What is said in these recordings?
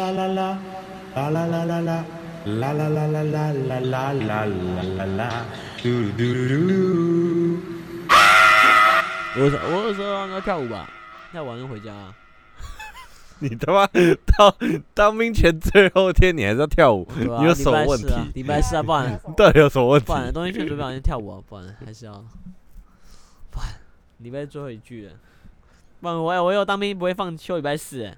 啦啦啦，啦啦啦啦啦，啦啦啦啦啦啦啦啦啦啦，嘟噜嘟噜嘟噜。我我有时候要跳舞吧，跳完就回家、啊。你他妈到当兵前最后一天，你还是要跳舞，你有什么问题？礼拜四啊，不然 到底有什么问题不？然东西去准备好先跳舞啊，不然还是要，不然礼拜最后一句了。不然我我有当兵不会放休礼拜四欸，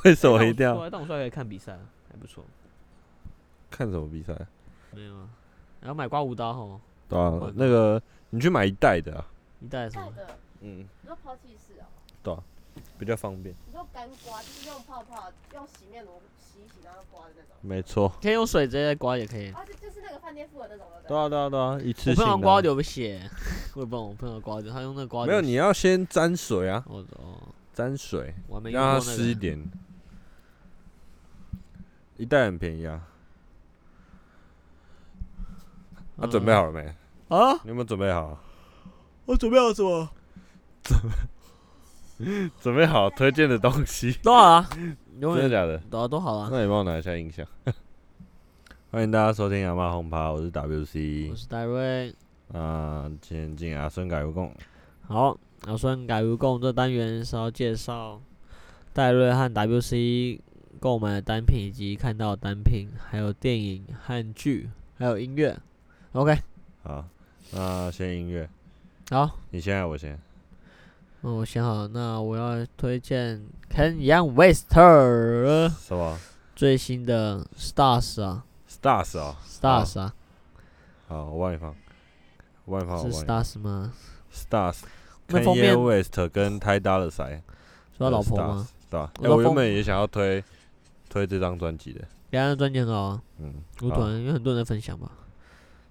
为什么一定要说但我说还可以看比赛，还不错。看什么比赛？没有啊，然后买刮胡刀吼，对啊，那个你去买一袋的啊，一袋什么？的，嗯，你说抛弃式啊，对啊，比较方便。你说干刮就是用泡泡，用洗面乳洗一洗然后刮的那种，没错，可以用水直接刮也可以。啊，就就是那个饭店附的那种的。对啊，对啊，对啊，一次性的啊。朋友刮流血，我也不知道我朋友刮流，他用那刮没有，你要先沾水啊，我哦，沾水，我还没用让它。湿一点。一袋很便宜啊。那、准备好了没？啊？你有没有准备好？我准备好什么？准备好推荐的东西？多少啊？真的假的？都都好了。那你帮我拿一下音响。欢迎大家收听阿妈轰趴，我是 WC 我。是戴瑞。啊，前进阿孙改无共。好，阿孙改无共这单元是要介绍戴瑞和 WC 购买的单品以及看到的单品，还有电影和剧，还有音乐。OK，好，那先音乐，好，你先我先？那我想好，那我要推荐 Kanye West 什么最新的 Stars 啊？Stars 啊、，Stars 啊，好，我帮你放，我帮你放，我是 Stars 吗？Stars。那封面 Kanye West 跟泰达的赛，说他老婆吗？？对吧？哎我原本也想要推推这张专辑的，两张专辑很好啊，嗯，舞好团有很多人在分享吧。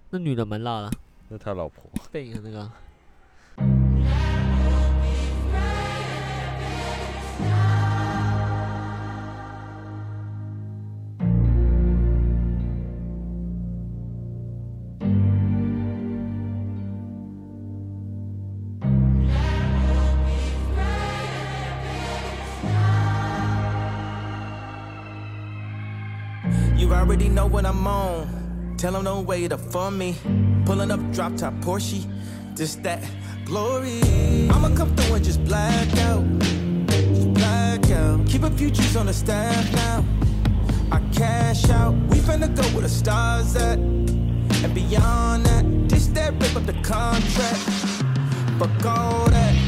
那女的蛮辣的，那他老婆。背影的那个。What I'm on. Tell them don't wait up for me. Pulling up drop top Porsche. Just that glory. I'ma come through and just black out. Black out. Keep a few G's on the staff now. I cash out. We finna go where the stars at. And beyond that, this that rip up the contract. Fuck all that.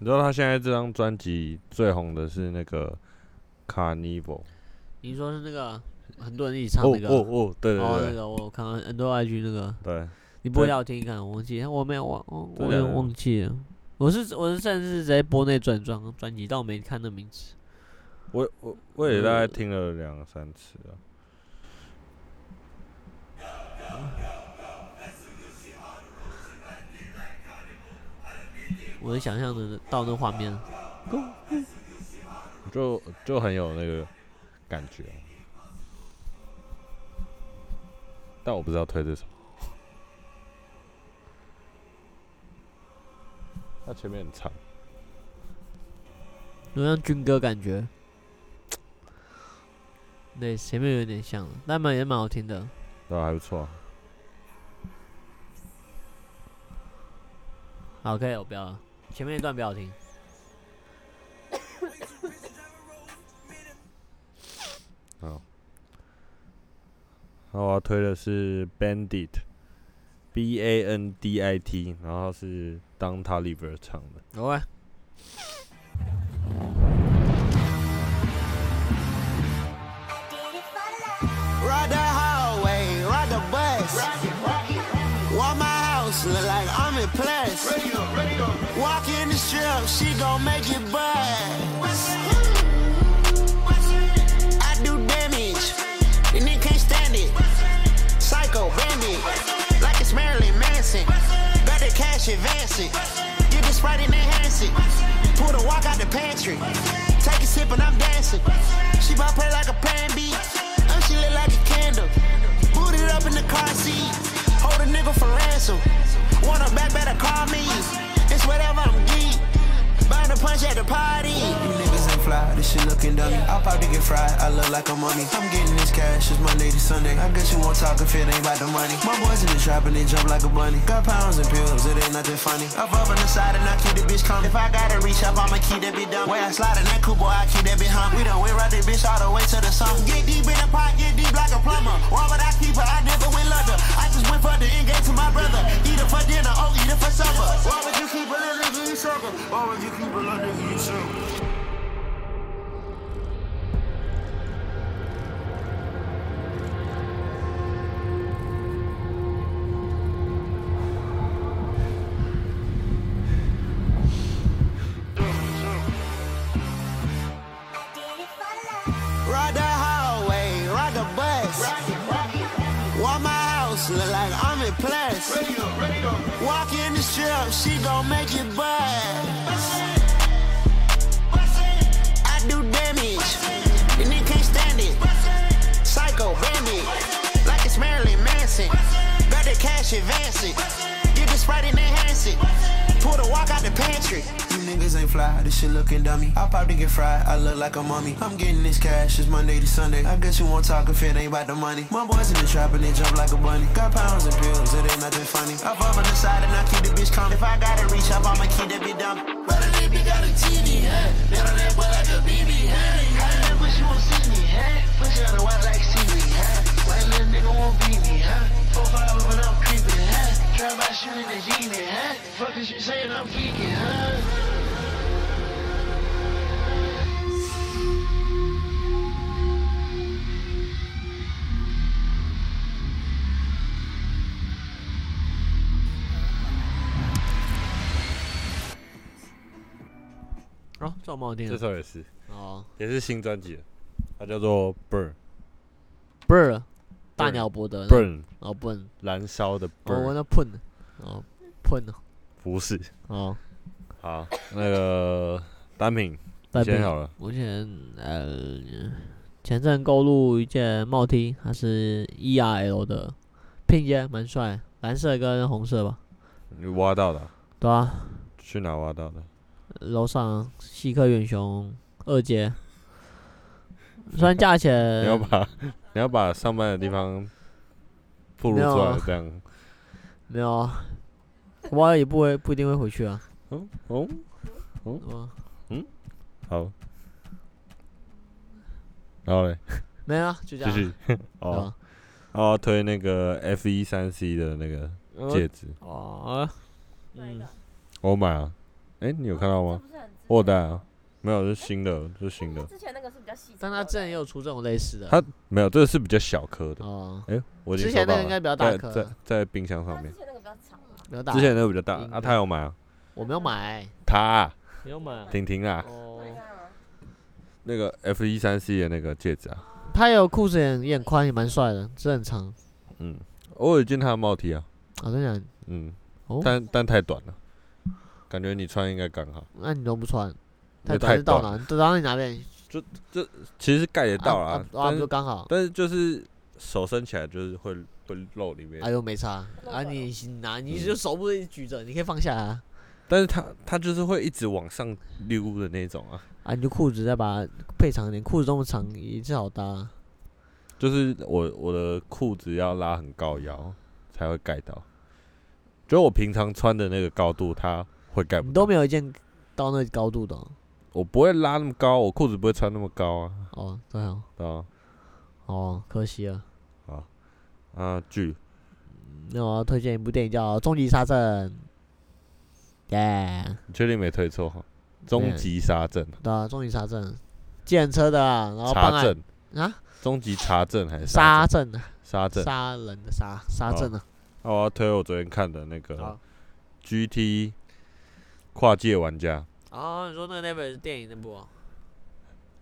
你知道他现在这张专辑最红的是那个 Carnival。你说是那个很多人一起唱哦那个？哦哦，对对哦，那个我看到很多 IG 那个，对，你播对要我听一看，我忘记，我没有忘，我我有点忘记了。我是我是甚至是直接播那转专专辑，但我没看那名字。我我我也大概听了两三次啊。我能想象的到那画面，就就很有那个感觉，但我不知道推这首。它前面很长，有像军歌感觉。对，前面有点像，但蛮也蛮好听的。对吧？还不错啊。好可以我不要了，前面一段不要听。好，那我要推的是 Bandit，B A N D I T，然后是当 Taliber 唱的。好啊，Ride the highway, ride the bus. Walk my house, look like I'm in plus. Walk in the strip, she gon' make it buzz. I do damage, and they can't stand it. Psycho bandit, like it's Marilyn Manson. The cash advancing, get the sprite and enhance it. Pull the walk out the pantry, take a sip and I'm dancing. She bout play like a plan B. Uh, she lit like a candle. Booted up in the car seat. Hold a nigga for ransom. Her back, better call me. It's whatever I'm geek. Bound to punch at the party. You fly, this shit looking dummy. I'll probably get fried, I look like a mummy. I'm getting this cash, it's Monday to Sunday. I guess you won't talk if it ain't about the money. My boys in the trap and they jump like a bunny. Got pounds and pills, it ain't nothing funny. Up up on the side and I keep the bitch coming. If I gotta reach up, I'ma keep that bitch down. Way I slide in that coupe, boy, I keep that bitch hum. We done went right that bitch all the way to the sun. Get deep in the pot, get deep like a plumber. Why would I keep her? I never went London. I just went for the end game to my brother. Eat her for dinner, oh, eat her for supper. Why would you keep a little nigga, you sucker? Why would you keep a little nigga, you sucker? Look like I'm in plus. Walk in the strip, she gon' make it buzz. I do damage, and they can't stand it. Psycho bandit, like it's Marilyn Manson. Got the cash advancing, get the sprite and enhance it. Pull the walk out the pantry. You niggas ain't fly, this shit looking dummy. I'll probably get fried, I look like a mummy. I'm getting this cash, it's Monday to Sunday. I guess you won't talk if it ain't about the money. My boys in the trap and they jump like a bunny. Got pounds and pills, it ain't nothing funny. Up up on the side and I keep the bitch coming. If I gotta reach up, I'ma keep that bitch down. But a nigga got a TV, huh? Been on that boy like a BB, huh? I never wish you won't see me, huh? Push out the white like seaweed, huh? White little nigga won't beat me, huh? Huh? Try by shooting the demon, huh? Fuck is you saying I'm geeking, huh? 哦，这首也是，哦，也是新专辑，它叫做 Burn 不是大 Burn 鸟伯德的 Burn 哦笨燃烧的哦我 Burn，那喷。哦喷。哦不是。哦，好，那个单品单品。先好了，我前呃前阵购入一件帽 T，它是 ERL 的拼接，蛮帅，蓝色跟红色吧，你挖到的啊、对啊，去哪挖到的？楼上西科远雄二阶，虽然价钱 你要把你要把上班的地方暴露出来，这样。没有啊，我也不会不一定会回去啊，嗯哦，嗯嗯，好。然后嘞，没有啊，就这样。继续。哦，。哦，啊，然后推那个 F 一三 C 的那个戒指，哦？我买啊。哎，你有看到吗？我有戴啊，没有，是新的，是新的。之前那个是比较细，但他之前也有出这种类似的，它没有，这个是比较小颗的。哦，哎，我之前那个应该比较大颗在在冰箱上面。之。前那个比较长嘛。没有打，之前那个比较大。应啊，他有买啊，我没有买，他啊。没有买，婷婷啊，哦。那个 F 一三 C 的那个戒指啊，他有裤子也也很宽，也蛮帅的，这很长，嗯，我有见他的帽 T 啊，啊，真的，嗯，哦，但但太短了，感觉你穿应该刚好。那你都不穿，太那短是到哪？到你哪边？其实盖得到啦，啊就刚好，但是就是手伸起来就是会会露里面哎，呦没差，啊，你拿你就手不是举着，你可以放下啊，但是它它就是会一直往上溜的那种啊，啊，你就裤子再把它配长一点，裤子这么长也是好搭，就是我我的裤子要拉很高腰才会盖到，就我平常穿的那个高度，它会盖不你。都没有一件到那高度的哦。我不会拉那么高，我裤子不会穿那么高啊，哦，对啊，哦，可惜了。啊剧。那我要推荐一部电影叫《终极杀阵》。耶，你确定没推错哈？终极杀阵，对啊，《终极杀阵》，计程车的啊，然后查证，啊，终极查证还是杀阵？杀阵？杀人的杀，杀阵啊。那我要推我昨天看的那个 GT 跨界玩家，哦，你说那个那本是电影那部哦？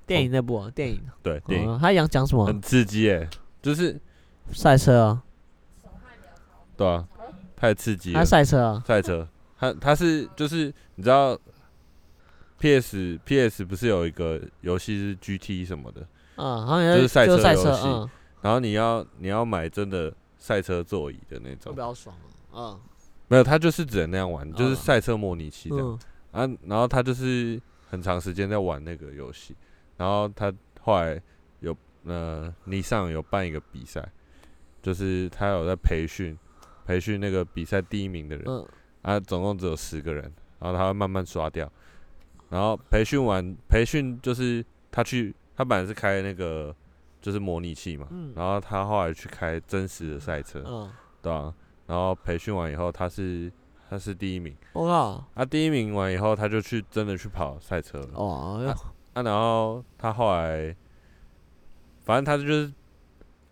电影那部哦，电影。对电影哦他讲讲什么很？刺激诶，就是赛车啊，对啊，太刺激了他了。赛车啊。赛车，他他是就是你知道，PS PS 不是有一个游戏是 GT 什么的，嗯，好像就是赛车，游戏嗯，然后你要你要买真的赛车座椅的那会种比，较爽啊。没有，他就是只能那样玩，就是嗯赛车模拟器这样。嗯啊，然后他就是很长时间在玩那个游戏，然后他后来有呃，尼桑有办一个比赛，就是他有在培训培训那个比赛第一名的人，嗯啊，总共只有十个人，然后他会慢慢刷掉，然后培训完培训就是他去他本来是开那个就是模拟器嘛，嗯然后他后来去开真实的赛车，嗯，对啊，然后培训完以后他是他是第一名。我靠，啊，第一名完以后，他就去真的去跑赛车了。哦，啊，然后他后来，反正他就是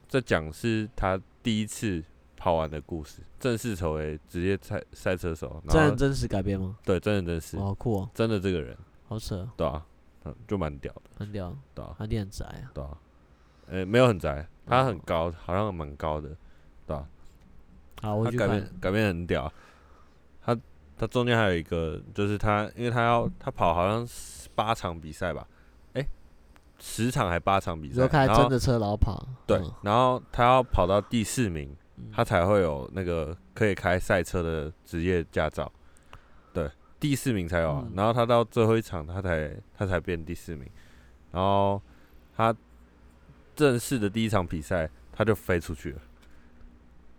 在讲是他第一次跑完的故事，正式成为职业赛赛车手。真人真实改编吗？对，真人真事，哦，好酷哦，真的这个人，好扯，对啊，嗯，就蛮屌的，很屌，对啊，他很宅啊。对啊，呃、没有很宅，他很哦高，好像蛮高的，对啊，好，我改编。改编很屌，他他中间还有一个，就是他，因为他要他跑好像八场比赛吧，哎、十场还八场比赛，然后真的车老跑，对嗯，然后他要跑到第四名，嗯。他才会有那个可以开赛车的职业驾照，对，第四名才有啊，嗯。然后他到最后一场他才他才变第四名，然后他正式的第一场比赛他就飞出去了，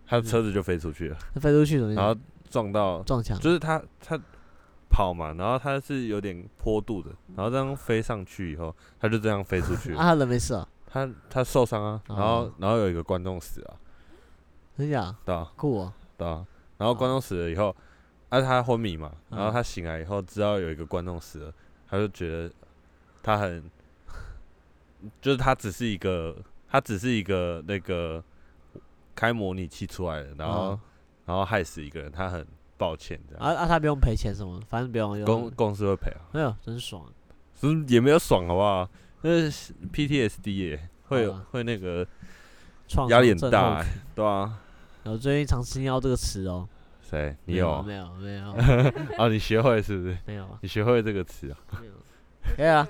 他的车子就飞出去了，他飞出去怎么样？然后撞到撞墙，就是他他跑嘛，然后他是有点坡度的，然后这样飞上去以后，他就这样飞出去 啊，他人没事啊？他他受伤啊，然后哦然后有一个观众死了，真假？对啊。酷啊，对啊，然后观众死了以后，啊他昏迷嘛，然后嗯他醒来以后知道有一个观众死了，他就觉得他很，就是他只是一个他只是一个那个开模拟器出来的，然后、嗯然后害死一个人，他很抱歉这样，啊啊，他不用赔钱什么，反正不用。公公司会赔啊。哎呦，真爽。只是也没有爽好不好？那是 PTSD 耶，会有会那个创压力很大对啊。我最近常听到这个词哦。谁？你没有有？没有没有 哦，你学会是不是？没有啊你学会这个词啊？没有。可以啊，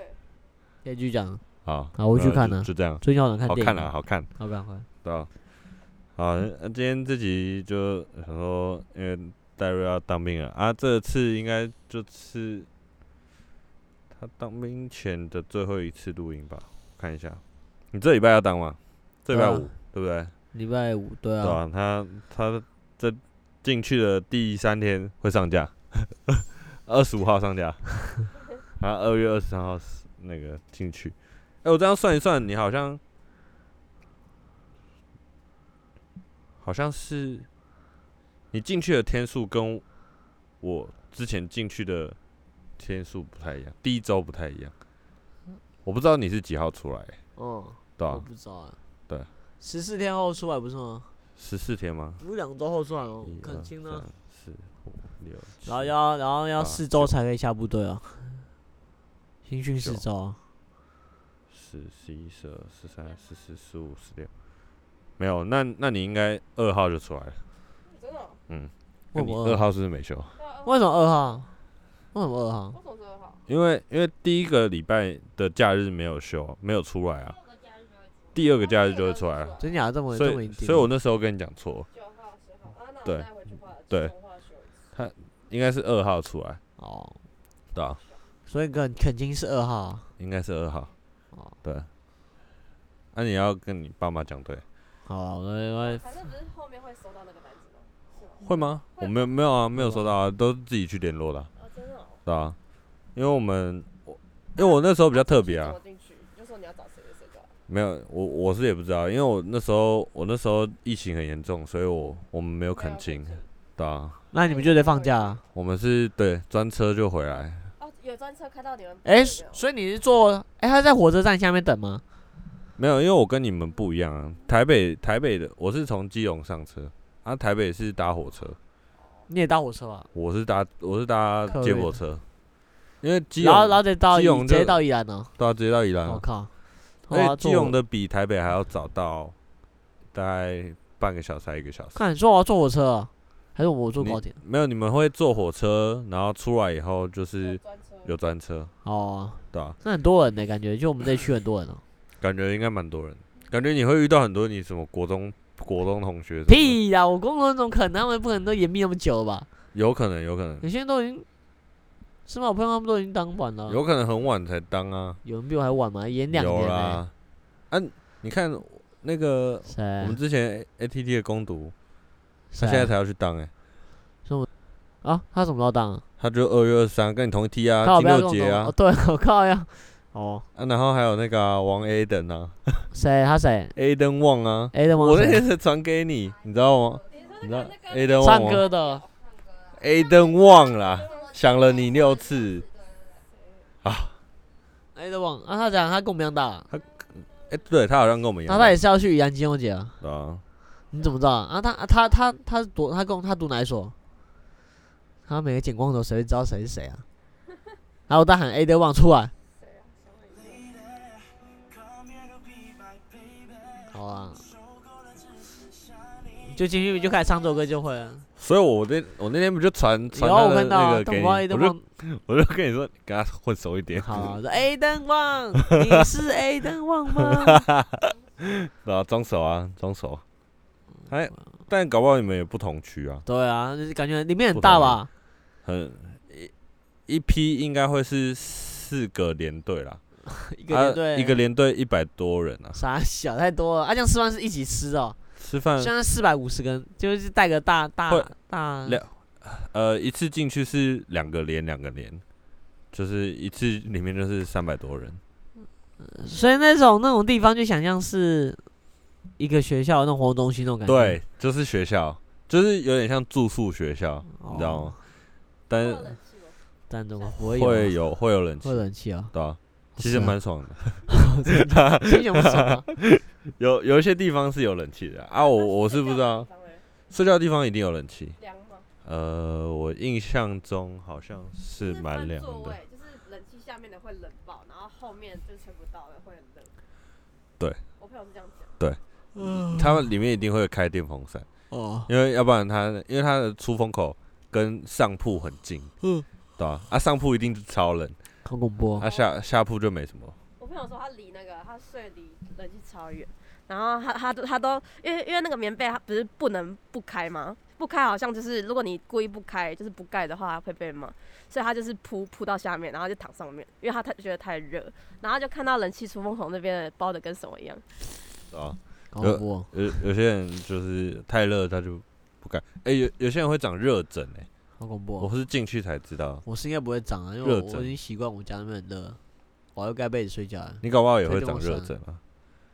可以继续讲。好，好我去看了就就这样，最近好想看电影，好看啊，好看，好看好看。对啊。好，那今天这集就想说，因为戴瑞要当兵了啊，这次应该就是他当兵前的最后一次录音吧？看一下，你这礼拜要当吗？这礼拜五，对不对？礼拜五对啊，对啊，他他这进去的第三天会上架，二十五号上架，然后二月二十三号是那个进去。哎、我这样算一算，你好像好像是你进去的天数跟我之前进去的天数不太一样，第一周不太一样。我不知道你是几号出来、嗯，我对啊，不知道啊。对，十四天后出来不是吗？十四天吗？不是两周后出来哦一，肯二清呢三。四五六，然后要然后要八四周九才可以下部队啊，新训四九周啊。十、十一、十二、十三、十四、十五、十六，没有，那那你应该二号就出来了。真的哦？嗯，那你为什么二二号是不是没休？为什么二号？为什么二号？为什么是二号？因为因为第一个礼拜的假日没有休，没有出来啊，第二个假日就会出来了。真假这么所以这么一定？所以我那时候跟你讲错，九号、十号对对重画修一次应该是二号出来，哦，对啊，所以肯肯定是二号啊。应该是二号，哦，对。那、你要跟你爸妈讲对，好啊，我我反正不是后面会收到那个单子吗？是吗？会吗？我没有没有啊，没有收到啊，都是自己去联络的啊、哦，真的哦。对啊，因为我们我因为我那时候比较特别啊怎，么进去？就说你要找谁谁谁。没有我我是也不知道，因为我那时候我那时候疫情很严重，所以我我们没有肯亲，对啊，那你们就得放假啊。我们是对专车就回来，哦，有专车开到你们。哎、有所以你是坐哎、他在火车站下面等吗？没有，因为我跟你们不一样啊，台北台北的我是从基隆上车，啊台北是搭火车，你也搭火车啊？我是搭我是搭客运接驳车，因为基然后然隆后再到基隆就直接到宜兰哦。对啊直接到宜兰啊，我靠！而且哇基隆的比台北还要早到大概半个小时还一个小时。看你说我要坐火车啊，还是我坐高铁？没有，你们会坐火车，然后出来以后就是。有专车，哦，对啊，那很多人呢，感觉就我们这区很多人哦。感觉应该蛮多人，感觉你会遇到很多你什么国中国中同学屁呀！我工作那种可能他们不可能都延毕那么久吧？有可能有可能有些人都已经，是吗？我朋友他们都已经当完了。有可能很晚才当啊，有人比我还晚吗？延两有年有。啦，啊，你看那个谁？我们之前 ATT 的攻读，他谁现在才要去当哎、啊？他什么时候当啊？他就二月二十三跟你同一梯啊，靠，金不要跟我说六节啊哦，，对，我靠呀。哦，啊，然后还有那个啊王 A 等啊谁？他谁，A 登旺啊，？A 的吗？我那天是传给你，你知道吗？你知道 A 登旺唱吗歌的。A 登旺啦，想了你六次啊。A 的忘啊，他讲他跟我们一样大，他哎、对他好像跟我们一样大，那他也是要去宜兰金融节啊？对啊，你怎么知道啊？啊他啊他他他读他跟我他读哪一所？他每个剪光头谁会知道谁是谁啊？然后我大喊 A 的忘出来。啊，就进去就开始唱这首歌就会了。所以我那我那天不就传传他的有我看到啊，那个给你，我就。我就跟你说，跟他混熟一点，好啊，说 A 灯忘，你是 A 灯忘吗？对啊，装熟啊，装熟。哎，但搞不好你们也不同区啊，对啊，就是感觉里面很大吧？很一一批应该会是四个连队啦，一个连队、啊、一个连队一百多人啊，傻小太多了。啊，这样吃饭是一起吃哦。吃饭现在四百五十根，就是带个大大大两呃一次进去是两个连两个连，就是一次里面就是三百多人。所以那种那种地方就想象是一个学校那种活动中心那种感觉。对，就是学校，就是有点像住宿学校，哦，你知道吗？但是但怎么会有啊会有会有冷气会，冷气啊？对啊，其实蛮爽的。心情不爽啊。有有一些地方是有冷气的啊，我我是不知道，睡觉的地方一定有冷气。凉吗？呃，我印象中好像是就是蛮凉的。分座位，就是冷气下面的会冷爆，然后后面就吹不到的会很冷。对，我朋友是这样讲。对他们里面一定会开电风扇，哦，因为要不然它因为它的出风口跟上铺很近，嗯，对吧、啊？上铺一定是超冷，好恐怖哦。啊下下铺就没什么。我朋友说他离那个他睡离冷气超远，然后他他都他都因为因为那个棉被他不是不能不开吗？不开好像就是如果你故意不开，就是不盖的话会被骂，所以他就是铺铺到下面，然后就躺上面，因为他太觉得太热，然后就看到冷气出风口那边包的跟什么一样。对吧？好恐怖哦。有有些人就是太热他就不盖，哎、有有些人会长热疹哎、好恐怖哦。我是进去才知道，我是应该不会长啊，因为我我已经习惯我家那边很热，我要盖被子睡觉了。你搞不好也会长热疹啊。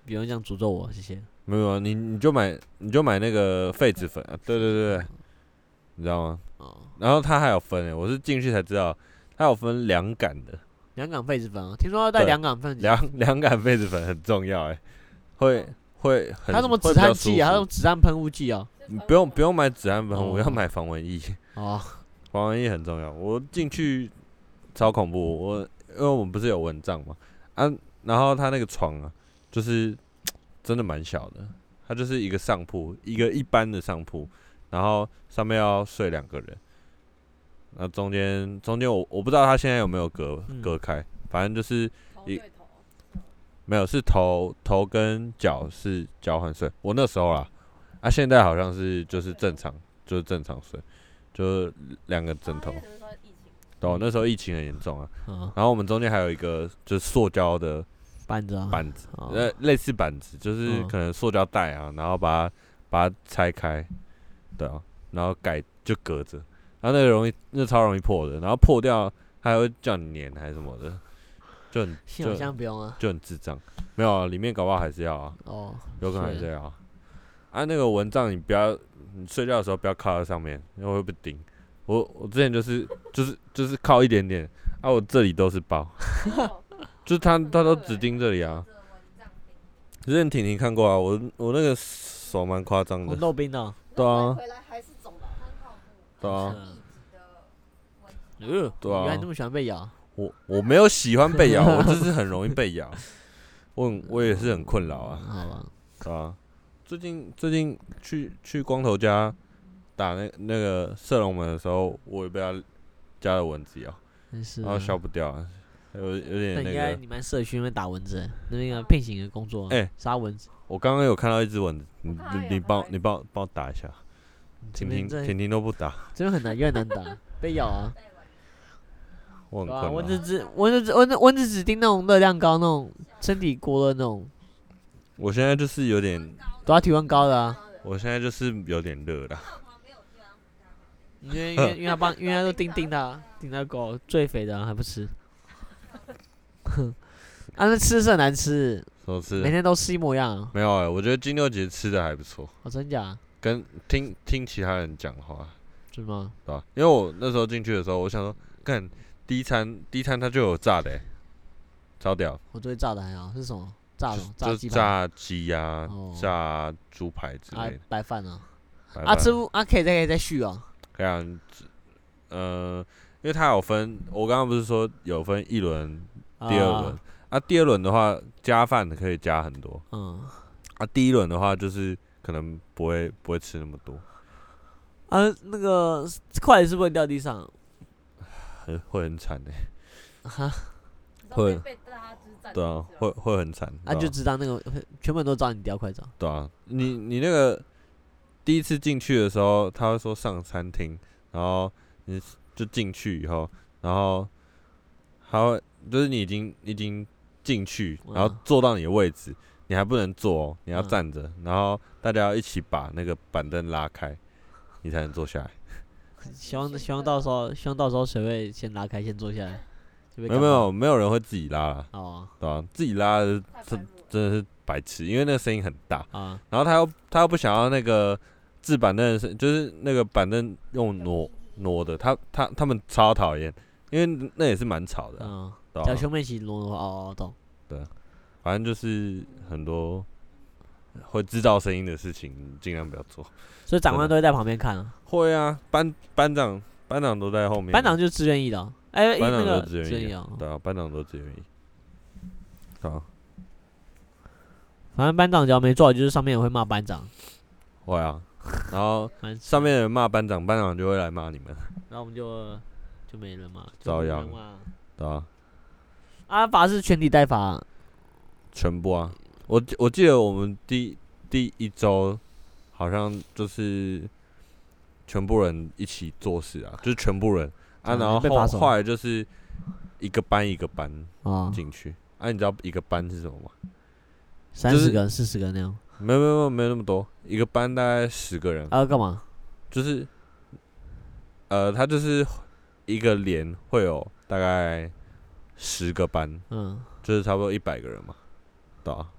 有人这样诅咒我，谢谢。没有啊，你你就买你就买那个痱子粉啊，对对对对，你知道吗？哦，然后它还有分诶、欸我是进去才知道，它有分凉感的，两感痱子粉啊，听说要带对。两港痱子，凉凉感痱子粉很重要诶、欸。会会很它什么止汗剂啊，还舒服。有止汗喷雾剂啊。你不用不用买止汗喷雾，要买防蚊液，哦，防蚊液很重要。我进去超恐怖，我因为我们不是有蚊帐嘛，啊，然后他那个床啊，就是真的蛮小的，它就是一个上铺，一个一般的上铺，然后上面要睡两个人，那中间中间我我不知道他现在有没有隔嗯。隔开，反正就是一没有是头头跟脚是交换睡，我那时候啦，啊现在好像是就是正常就是正常睡，就是两个枕头。哦，那时候疫情，对哦，那时候疫情很严重啊，啊，然后我们中间还有一个就是塑胶的板子啊，板子，哦。呃，类似板子，就是嗯。可能塑胶袋啊，然后把它把它拆开，对啊，然后改就隔着，然后那个容易那超容易破的，然后破掉它还会叫你粘还是什么的，就很就现在不用啊。就很智障。没有啊，里面搞不好还是要啊，哦，有可能还是是。要啊。啊，那个蚊帐你不要，你睡觉的时候不要靠在上面，因为会被叮。我我之前就是就是就是靠一点点，啊，我这里都是包，就是它它都只叮这里啊。之前婷婷看过啊，我我那个手蛮夸张红的，豆冰的哦。对啊回来还是肿的。对啊，呃，对啊原来你那么喜欢被咬。我我没有喜欢被咬，我就是很容易被咬，我很我也是很困扰啊，好吧，对啊。最近最近去去光头家打那那个射龙门的时候，我也被他加了蚊子咬，真是。然后消不掉啊，有有点那应该个。你们社区那边打蚊子，那边有聘请的工作，哎杀蚊子。我刚刚有看到一只蚊子，你看到有你你帮看到你帮我帮我打一下，这婷婷婷婷都不打，真的很难，也很难打，被咬啊。我很对啊，困扰。蚊子只蚊子只蚊子蚊子只叮那种热量高、那种身体过的那种，我现在就是有点，都要体温高的啊。我现在就是有点热了。因为因为因为他帮，因为他都叮叮他，叮他狗最肥的啊还不吃。哼 啊，那吃是很难吃，么吃每天都吃一模一样啊。没有哎、我觉得金六姐吃的还不错，哦，真假？跟听听其他人讲话，是吗？对吧？因为我那时候进去的时候，我想说，看第一餐第一餐它就有炸的、欸，超屌，我对炸的还好，是什么？炸炸鸡炸鸡呀、哦。炸猪排之啊类的。，白饭啊。白啊，饭吃不啊可以再可以再续啊。可以啊，呃，因为它有分，我刚刚不是说有分一轮、第二轮。啊。啊，第二轮的话加饭可以加很多。嗯，啊，第一轮的话就是可能不会不会吃那么多，啊，那个筷子是不是掉地上？很会很惨的、哈，会被大家对啊，会会很惨，啊，就知道那个 全部人都找你掉筷子啊。对啊，你你那个第一次进去的时候，他会说上餐厅，然后你就进去以后，然后他会就是你已经已经进去，然后嗯坐到你的位置，你还不能坐哦，你要嗯站着，然后大家要一起把那个板凳拉开，你才能坐下来。希望希望到时候希望到时候谁会先拉开，先坐下来。没有没有没有人会自己拉。啦，哦。对吧、自己拉的真真的是白痴，因为那个声音很大。啊，然后他又他又不想要那个制板凳的声，就是那个板凳用挪挪的，他他他们超讨厌，因为那也是蛮吵的啊、嗯，对吧、叫兄妹一起挪挪哦哦懂。对反正就是很多会制造声音的事情，尽量不要做。所以长官都会在旁边看啊，会啊，班班长班长都在后面，班长就是自愿意的哦。哎，班长那个都自愿意对啊，班长都自愿意。对啊，反正班长只要没做好，就是上面也会骂班长。会啊，然后 反正上面的人骂班长，班长就会来骂你们，然后我们就就没人嘛，就遭殃没人嘛对啊，阿法是全体代罚，全部啊，我记我记得我们第第一周好像就是全部人一起做事啊，就是全部人啊，嗯然后被罚手后后来就是一个班一个班啊，进去。啊，你知道一个班是什么吗？三十个人、四十个人那样，没有没有没有没有那么多，一个班大概十个人，啊要干嘛？就是呃，他就是一个连会有大概十个班，嗯，就是差不多一百个人嘛，对啊。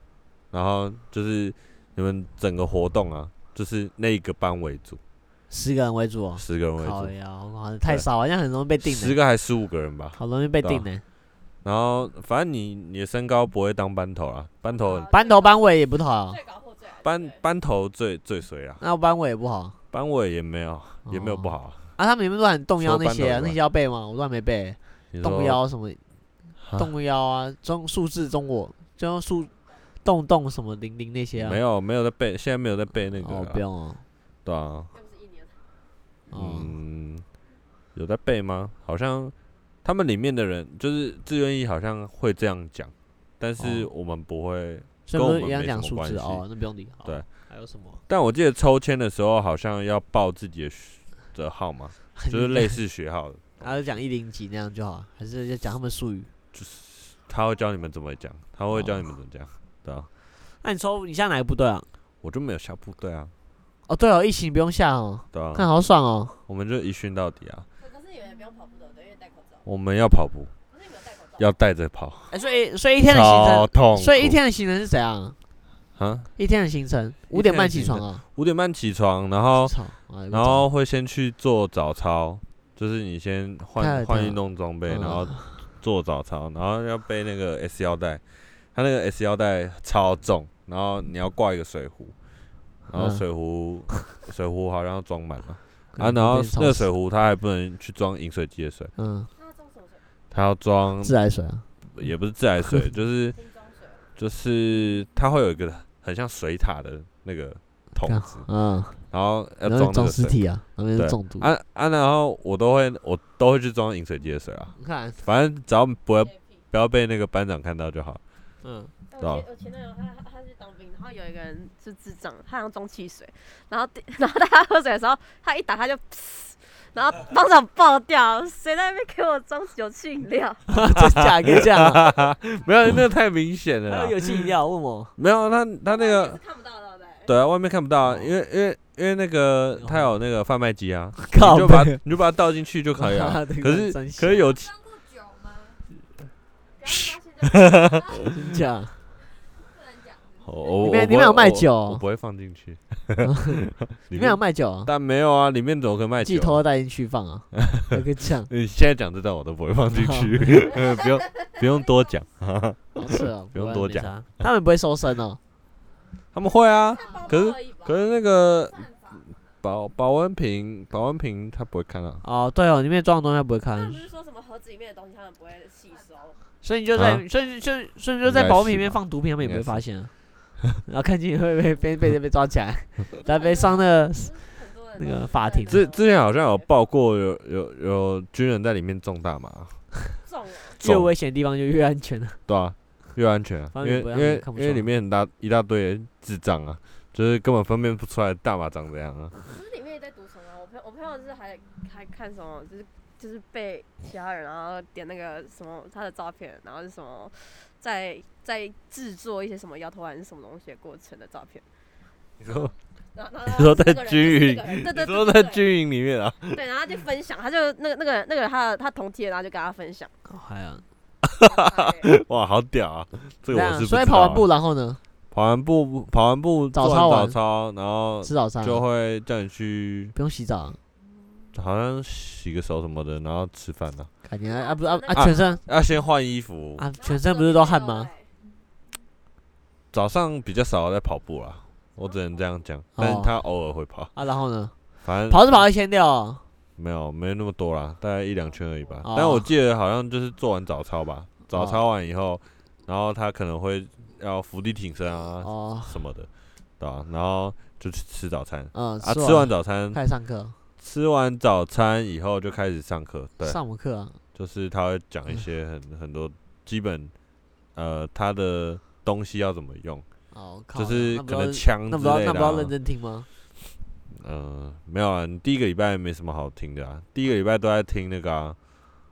然后就是你们整个活动啊，就是那一个班为主，十个人为主哦。十个人为主，靠呀，好像太少，好像很容易被定十，个还十五个人吧。好容易被定呢。然后反正你你的身高不会当班头啊，班头很班头班尾也不好，班班头最最衰啊，那班尾也不好。班尾也没有也没有不哦好啊。啊，他们有没有都很动腰那些那些要背吗？我都还没背。动腰什么？啊动腰啊，中数字中我，就用数动动什么零零那些啊。没有没有在背，现在没有在背那个哦，不用哦。对啊。哦，嗯，有在背吗？好像他们里面的人就是自愿意，好像会这样讲，但是哦我们不会。跟我们一样讲数字哦，那不用理。对，还有什么？但我记得抽签的时候好像要报自己的学的号码，就是类似学号的，还是讲一零几那样就好，还是要讲他们术语？就是他会教你们怎么讲，他会教哦你们怎么讲，对啊，那你抽你下哪个部队啊？我就没有下部队啊，哦，对哦，疫情不用下哦，对啊，看好爽哦。我们就一训到底啊。可是你们也不用跑步的，对，因为戴口罩。我们要跑步，可是你们戴口罩。要带着跑，哎，所以所以一天的行程，超痛苦。所以一天的行程是怎样？啊，一天的行程五一点半起床啊，五点半起床，然后操，哎然后会先去做早操，就是你先太换换太运动装备，嗯然后做早操，然后要背那个 S 腰带，它那个 S 腰带超重，然后你要挂一个水壶，然后嗯水壶 水壶好像要装满了啊，然后那个水壶它还不能去装饮水机的水，嗯，那装什么水？它要装自来水啊，也不是自来水，就是。就是它会有一个很像水塔的那个桶子，嗯，然后要然后装装那个水。尸体啊，然后对就中毒。啊啊，然后我都会我都会去装饮水机的水啊，你看，反正只要不要不要被那个班长看到就好。嗯，对啊我前男友他他他去当后有一个人是智障，他想装汽水，然后 然后大家喝水的时候，他一打他就，然后当场爆掉，谁在那边给我装有气饮料？真假可以这样啊？没有，那个太明显了有有气饮料问我，没有，他他那个是看不到的，对不对？对啊，外面看不到啊，因为因为因为那个他有那个贩卖机啊，靠你就把背你就把它倒进去就可以了。可是三小可是有装过酒吗？不要发现就真假？里面里面有卖酒我不会放进去。里里面有卖酒啊，但没有啊，里面怎么可以卖酒自己？偷偷带进去放啊，可以这样，你现在讲这段我都不会放进去，不用不用多讲。是啊，不用多讲，他们不会收身哦。他们会啊，可是是可是那个保保温瓶保温瓶他不会看啊。哦，对哦，里面装的东西他不会看不，是说什么盒子里面的东西他们不会吸收？所以你就在，啊所以所以所以就在保温瓶里面放毒品，他们也不会发现啊。然后看进去会被被被被抓起来，然后被上那个很多人那个法庭。之之前好像有报过有有有军人在里面种大麻，越危险的地方就越安全了。对啊，越安全啊，因为因为因为里面很大一大堆智障啊，就是根本分辨不出来大麻长怎样啊。可是里面也在毒虫啊！我朋友我朋友是还还看什么，就是就是被其他人然后点那个什么他的照片，然后是什么在在制作一些什么摇头丸是什么东西的过程的照片。你说你说在军营对对你说对在军营里面啊？对，然后他就分享，他就那个那个那个他的他同梯的，然后就跟他分享。哦还啊，哇，好屌啊！这个我是所以跑完步，然后呢，跑完步跑完步做完早操早操，然后吃早餐啊就会叫你去，不用洗澡啊，好像洗个手什么的，然后吃饭呢。感觉啊不是啊啊啊全身要先换衣服，啊全身不是都汗吗？？早上比较少在跑步啦，我只能这样讲。但他偶尔会跑，啊然后呢，反正跑是跑一千六哦，没有没那么多啦，大概一两圈而已吧。哦但我记得好像就是做完早操吧，早操完以后，然后他可能会要伏地挺身啊哦什么的，对吧？然后就去吃早餐嗯啊，吃完早餐，开始上课，吃完早餐以后就开始上课，对，上什么课啊？就是他会讲一些很很多基本呃他的东西要怎么用，哦，靠就是可那不要能枪那不要之类的啊那不要认。真听吗？嗯，没有啊，你第一个礼拜没什么好听的啊，第一个礼拜都在听那个啊，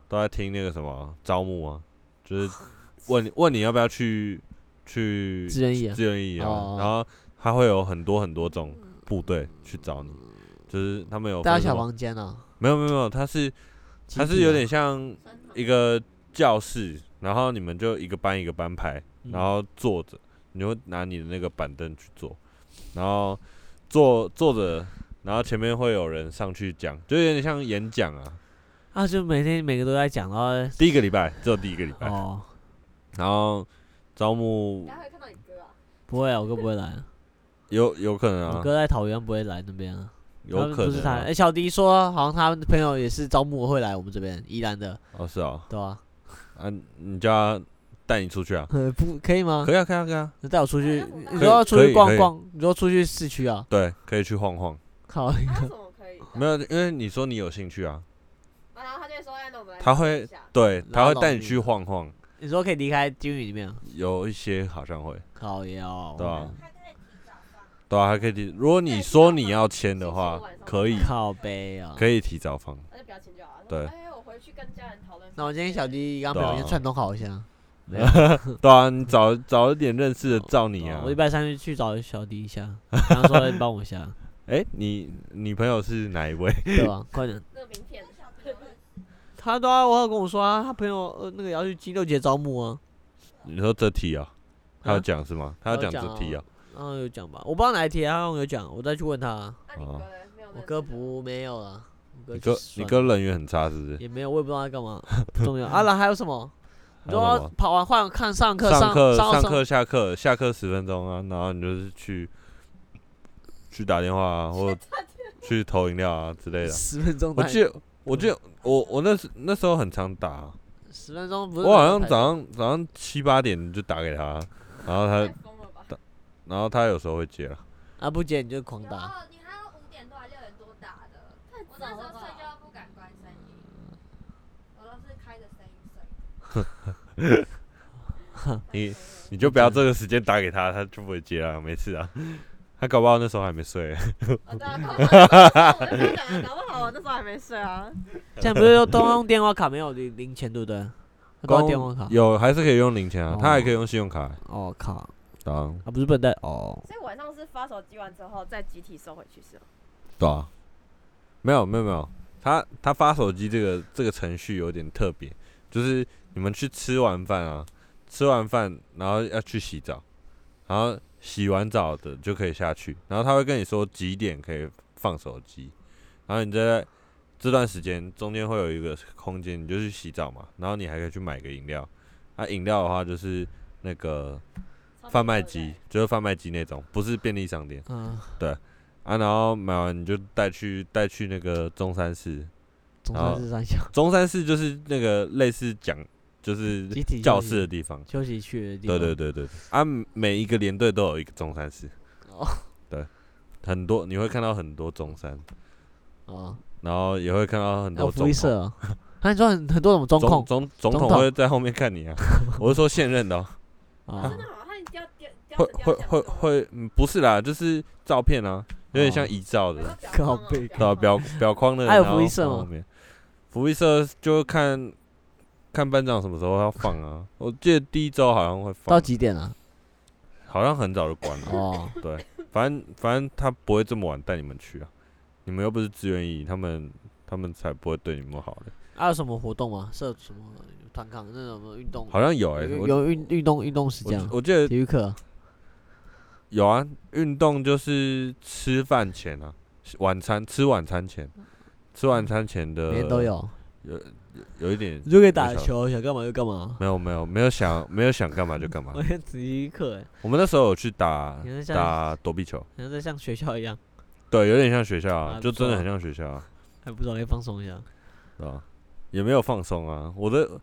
都在听那个什么招募啊，就是 问你问你要不要去去志愿役啊志愿役啊，哦然后他会有很多很多种部队去找你，就是他们有大小房间啊，没有没有没有，他是它集体啊？是有点像一个教室，然后你们就一个班一个班排，嗯。然后坐着，你会拿你的那个板凳去坐，然后坐坐着，然后前面会有人上去讲，就有点像演讲啊。啊，就每天每个都在讲，然后第一个礼拜只有第一个礼拜，哦，然后招募大家会看到你哥啊，不会啊，我哥不会来啊，有有可能啊。我啊，哥在桃园不会来那边啊，有他们不是他，可能啊哎，小迪说好像他们的朋友也是招募会来我们这边宜兰的，哦是啊，对啊？啊你叫他带你出去啊？呃，不可以吗可？以啊，可以啊，可以啊，你带我出去，你可以说要出去逛逛，你说出去市区啊？对，可以去晃晃。可以？没有，因为你说你有兴趣啊，然后他就会说，哎，那我们来他会对，他会带你去晃晃。你说可以离开军营里面啊？有一些好像会，对啊，对啊，还可以提。如果你说你要签的话，可以，靠背啊。可以提早放。那就不要签就好了。对哎，我回去跟家人讨论。那我今天小弟刚朋友对啊先串通好一下，对啊，你早早一点认识的照你啊我。礼拜三去找小弟一下，然后说你帮我一下，哎、你女朋友是哪一位？对吧？快点，那个名片，他都要我有跟我说啊，他朋友呃那个要去金六节招募啊，你说这题啊？他有啊讲是吗？他要讲这题啊？然后有讲吧，我不知道哪一题，他好像有讲，我再去问他啊。那你哥呢没有认识他？我哥不没有了，我你哥你哥人缘很差是不是？也没有，我也不知道他干嘛，不重要。啊，然后还有什么？你还有什么跑完换看上课，上课上上课下课下课十分钟啊，然后你就是去去打电话啊，或去投饮料啊之类的。十分钟太，我记得我记得我我那时那时候很常打啊、十分钟不是我好像太早上早上七八点就打给他，然后他？然后他有时候会接了。啊不接你就狂打，后你还要五点多还六点多打的，我那时候睡觉不敢关声音，我都是开着声音睡。你你就不要这个时间打给他，他就不会接啊，没事啊。他搞不好那时候还没睡。哦，对啊，搞不好我就讲了，搞不好我那时候还没睡啊。现在不是都用电话卡没有零零钱对不对？都要电话卡。有还是可以用零钱啊哦，他还可以用信用卡。哦靠，对啊，啊不是笨蛋。哦，所以晚上是发手机完之后再集体收回去是吗？对啊。没有没有没有，他他发手机这个这个程序有点特别，就是你们去吃完饭啊，吃完饭然后要去洗澡，然后洗完澡的就可以下去，然后他会跟你说几点可以放手机，然后你在这段时间中间会有一个空间，你就去洗澡嘛，然后你还可以去买个饮料，啊饮料的话就是那个贩卖机，就是贩卖机那种，不是便利商店。嗯，对。啊，然后买完你就带去带去那个中山市，中好山市三小中山市就是那个类似讲就是集体教室的地方。休息区的地对方。对对对对，啊，每一个连队都有一个中山市，哦。很多你会看到很多中山，哦，然后也会看到很多总福利社哦。那你说很很多种中总控总总总统统。会在后面看你啊，我是说现任的哦、啊会会会会，嗯，不是啦，就是照片啊，有点像哦遗照的。哦靠背对啊，表表框的，还有福利社吗？福利社就看看班长什么时候要放啊。我记得第一周好像会放到，几点啊？好像很早就关了。哦，对，反正反正他不会这么晚带你们去啊。你们又不是自愿役，他们他们才不会对你们好的。还有什么活动吗？社什么团康那种运动？好像有哎、有运运动运动时间我记得体育课有啊，运动就是吃饭前啊，晚餐吃晚餐前，吃晚餐前的每天都有，有有一点你就可以打球，想干嘛就干嘛。没有没有没有想没有想干嘛就干嘛我。天，体育课哎，我们那时候有去打打躲避球，好像在像学校一样，对，有点像学校啊，就真的很像学校啊，还不错，可以放松一下。对吧？也没有放松啊，我的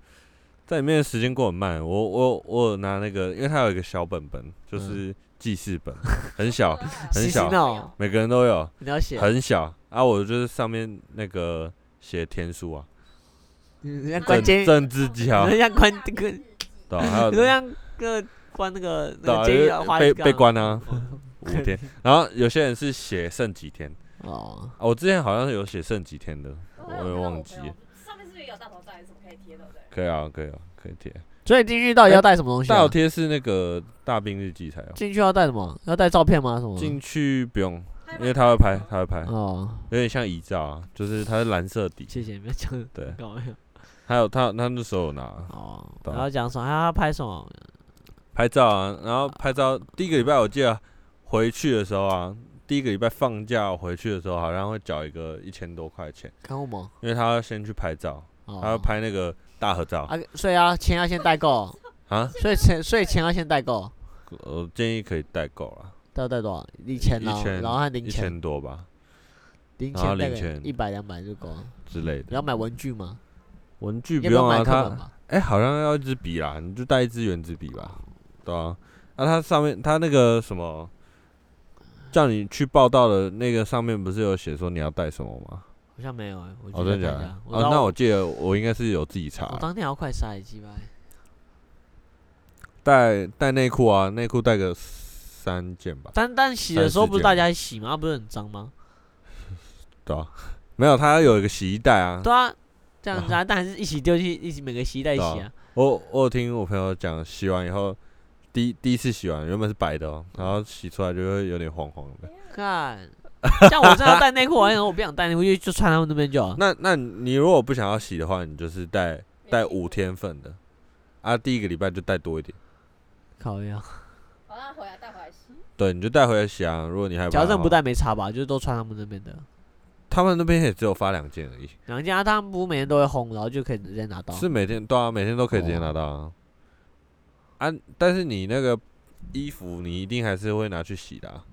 在里面的时间过很慢。我我我拿那个，因为它有一个小本本，就是记事本，很小，很小，每个人都有，你要写，很小啊。我就是上面那个写天数啊，人家关监，政政治技巧人家关这个，对吧？还有人家个关那个那个被被关啊哦 五天，然后有些人是写剩几天哦，啊，我之前好像是有写剩几天的，我也忘记。上面是不是有大头照还是什么可以贴的？对？可以啊，可以啊，可以贴。所以进去到底要带什么东西啊大头？贴是那个大兵日记才有，进去要带什么？要带照片吗？什么？进去不用，因为他会拍，他会拍，哦，有点像遗照啊，就是它是蓝色底。谢谢，你们讲对？还有他他那时候有拿哦，然后讲什么？还要拍什么？拍照啊，然后拍照第一个礼拜我记得回去的时候啊，第一个礼拜放假回去的时候好像会缴一个一千多块钱，看过吗？因为他要先去拍照，哦他要拍那个大合照啊，所以要钱要先代购，啊，所以钱所以钱要先代购，我建议可以代购啦，要带多少？一千然后一千然后还零一钱，千多吧零钱零钱一百两百就够了。之类的。你要买文具吗？文具不用啊，他？哎、好像要一支笔啦，你就带一支圆珠笔吧，对啊。那、它上面它那个什么，叫你去报道的那个上面不是有写说你要带什么吗？好像没有哎，我真的假的看一下？哦，那我记得我应该是有自己查我，当天要快塞鸡巴，带带内裤啊，内裤带个三件吧，但但洗的时候不是大家一起吗？不是很脏吗？对啊。没有，它有一个洗衣袋啊。对啊，这样 子啊，但还是一起丢进一起每个洗衣袋一起对啊。我我有听我朋友讲，洗完以后，第一第一次洗完原本是白的哦，然后洗出来就会有点黄黄的。看，像我这样带内裤，我我不想带内裤，就就穿他们那边就好。那那你如果不想要洗的话，你就是带带五天份的，啊，第一个礼拜就带多一点，靠呀，好，那回来带回来洗。对，你就带回来洗啊。如果你害怕，假如真的不，带没差吧，就是都穿他们那边的。他们那边也只有发两件而已，两件啊他们不每天都会烘，然后就可以直接拿到。是每天对啊，每天都可以直接拿到啊。啊，但是你那个衣服你一定还是会拿去洗的、啊，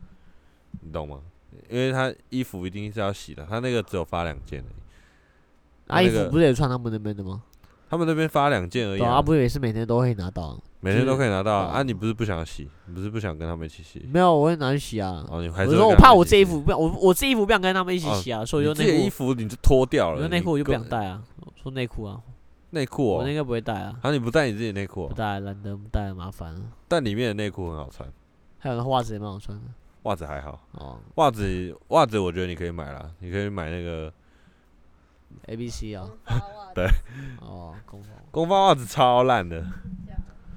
你懂吗？因为他衣服一定是要洗的，他那个只有发两件而已。阿姨那个服不是也穿他们那边的吗？他们那边发两件而已、对啊，不是也是每天都会拿到。每天都可以拿到啊。你不是不想洗，你不是不想跟他们一起洗？没有，我会拿去洗啊。哦，你还是我说我跟他怕我这衣服不想我我这衣服不想跟他们一起哦洗啊，所以你自己的衣我就内裤，服你就脱掉了，内裤我就不想带啊。我说内裤啊，内裤哦我应该不会带啊，啊，你不带你自己的内裤哦，不带，懒得不带，麻烦了。但里面的内裤很好穿，还有那袜子也蛮好穿的。袜子还好。哦袜子袜子我觉得你可以买啦，你可以买那个，A B C 啊，对哦，公 phòng 公方袜子超烂的，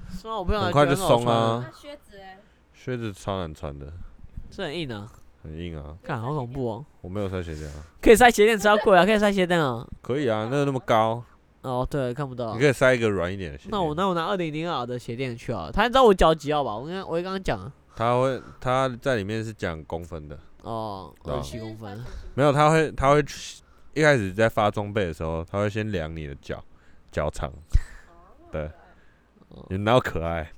是吗？我朋友还很快就觉得很好穿松啊那靴子哎，靴子超难穿的，这很硬啊，很硬啊。看好恐怖哦。我没有穿鞋垫啊，可以塞鞋垫，只要贵啊，可以塞鞋垫啊。可以啊，那个那么高，哦，对，看不到你。可以塞一个软一点的鞋垫。那我那我拿二零零二的鞋垫去啊，他知道我脚几号吧？我刚我会刚刚讲啊。他会他在里面是讲公分的，哦，对啊二十七公分。没有他会他会去一开始在发装备的时候，他会先量你的脚脚长，对，哦你哪有可爱？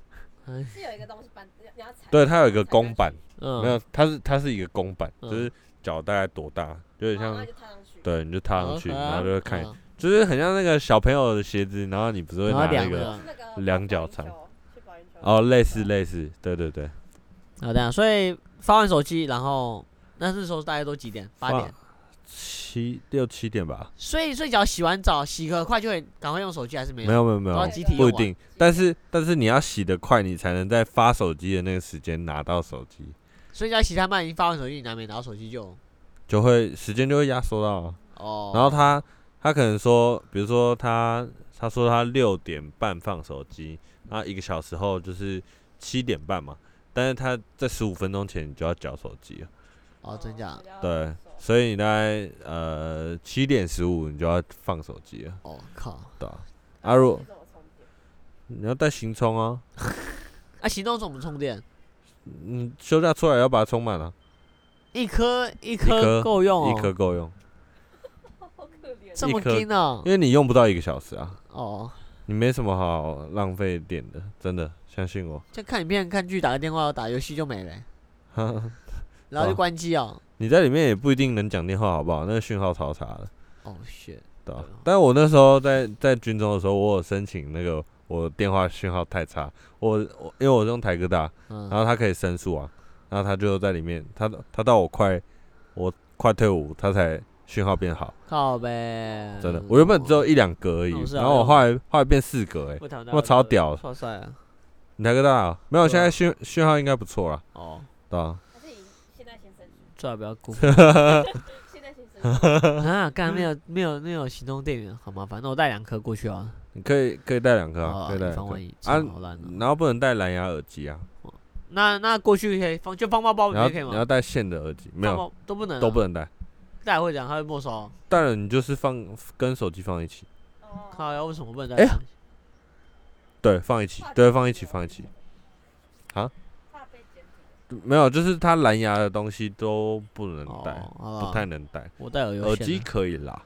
是有一个东西板，你要踩。对，它有一个公板，嗯，没有，它是它是一个公板，嗯。就是脚大概多大，有点哦，像就踏上去。对，你就踏上去，然后就会看，嗯就是很像那个小朋友的鞋子，然后你不是会然后拿那个量的是那个量脚长？保龄球，去保龄球。哦，类似类似，对对对，好的，所以发完手机，然后那那时候大概都几点？八点。七六七点吧，所以所以只要洗完澡，洗个快就会赶快用手机，还是没有？没有没有没都要有，集体用不一定，但是但是你要洗得快，你才能在发手机的那个时间拿到手机，所以只要洗太慢，已经发完手机，你还没拿到手机就就会时间就会压缩到啊。哦。然后他他可能说，比如说他他说他六点半放手机，然后一个小时后就是七点半嘛，但是他在十五分钟前你就要缴手机了，哦，真假？对，所以你大概呃七点十五你就要放手机了，哦靠！对啊，啊如果是怎么充电？你要带行充啊，啊，行充怎么充电？嗯，休假出来要把它充满啊，一颗一颗颗够用哦，一颗够用，好可怜。这么一颗紧哦因。为你用不到一个小时啊，哦，你没什么好浪费点的，真的，相信我。就看影片、看剧、打个电话、打游戏就没了 欸，然后就哦关机哦。你在里面也不一定能讲电话，好不好？那个讯号超差的。哦，shit，对但我那时候在在军中的时候，我有申请那个我电话讯号太差，我我因为我是用台哥大，嗯然，后他可以申诉啊，然后他就在里面，他他到我快我快退伍，他才讯号变好，靠呗。真的，我原本只有一两格而已哦，是啊然后我后来后来变四格，哎，不谈我超屌超帅啊！你台哥大啊没有？对啊现在讯讯号应该不错了，哦，对啊，还是你现在先升级，最好不要顾现在先升级。啊！干没有没有没有行动电源，好麻烦。那我带两颗过去啊。你可以可以带两颗啊，哦可以带两颗以防万一，啊好烂哦。然后不能带蓝牙耳机啊，那那过去可以放就放包包里面可以吗？你要带线的耳机，没有包都不能啊，都不能带。带会讲，他会没收。啊带了你就是放跟手机放一起，哦靠呀，为什么不能带哎这样？对，放一起，对，放一起，放一起。怕被检举。没有，就是它蓝牙的东西都不能带，哦，好吧不太能带。我带耳耳机可以啦，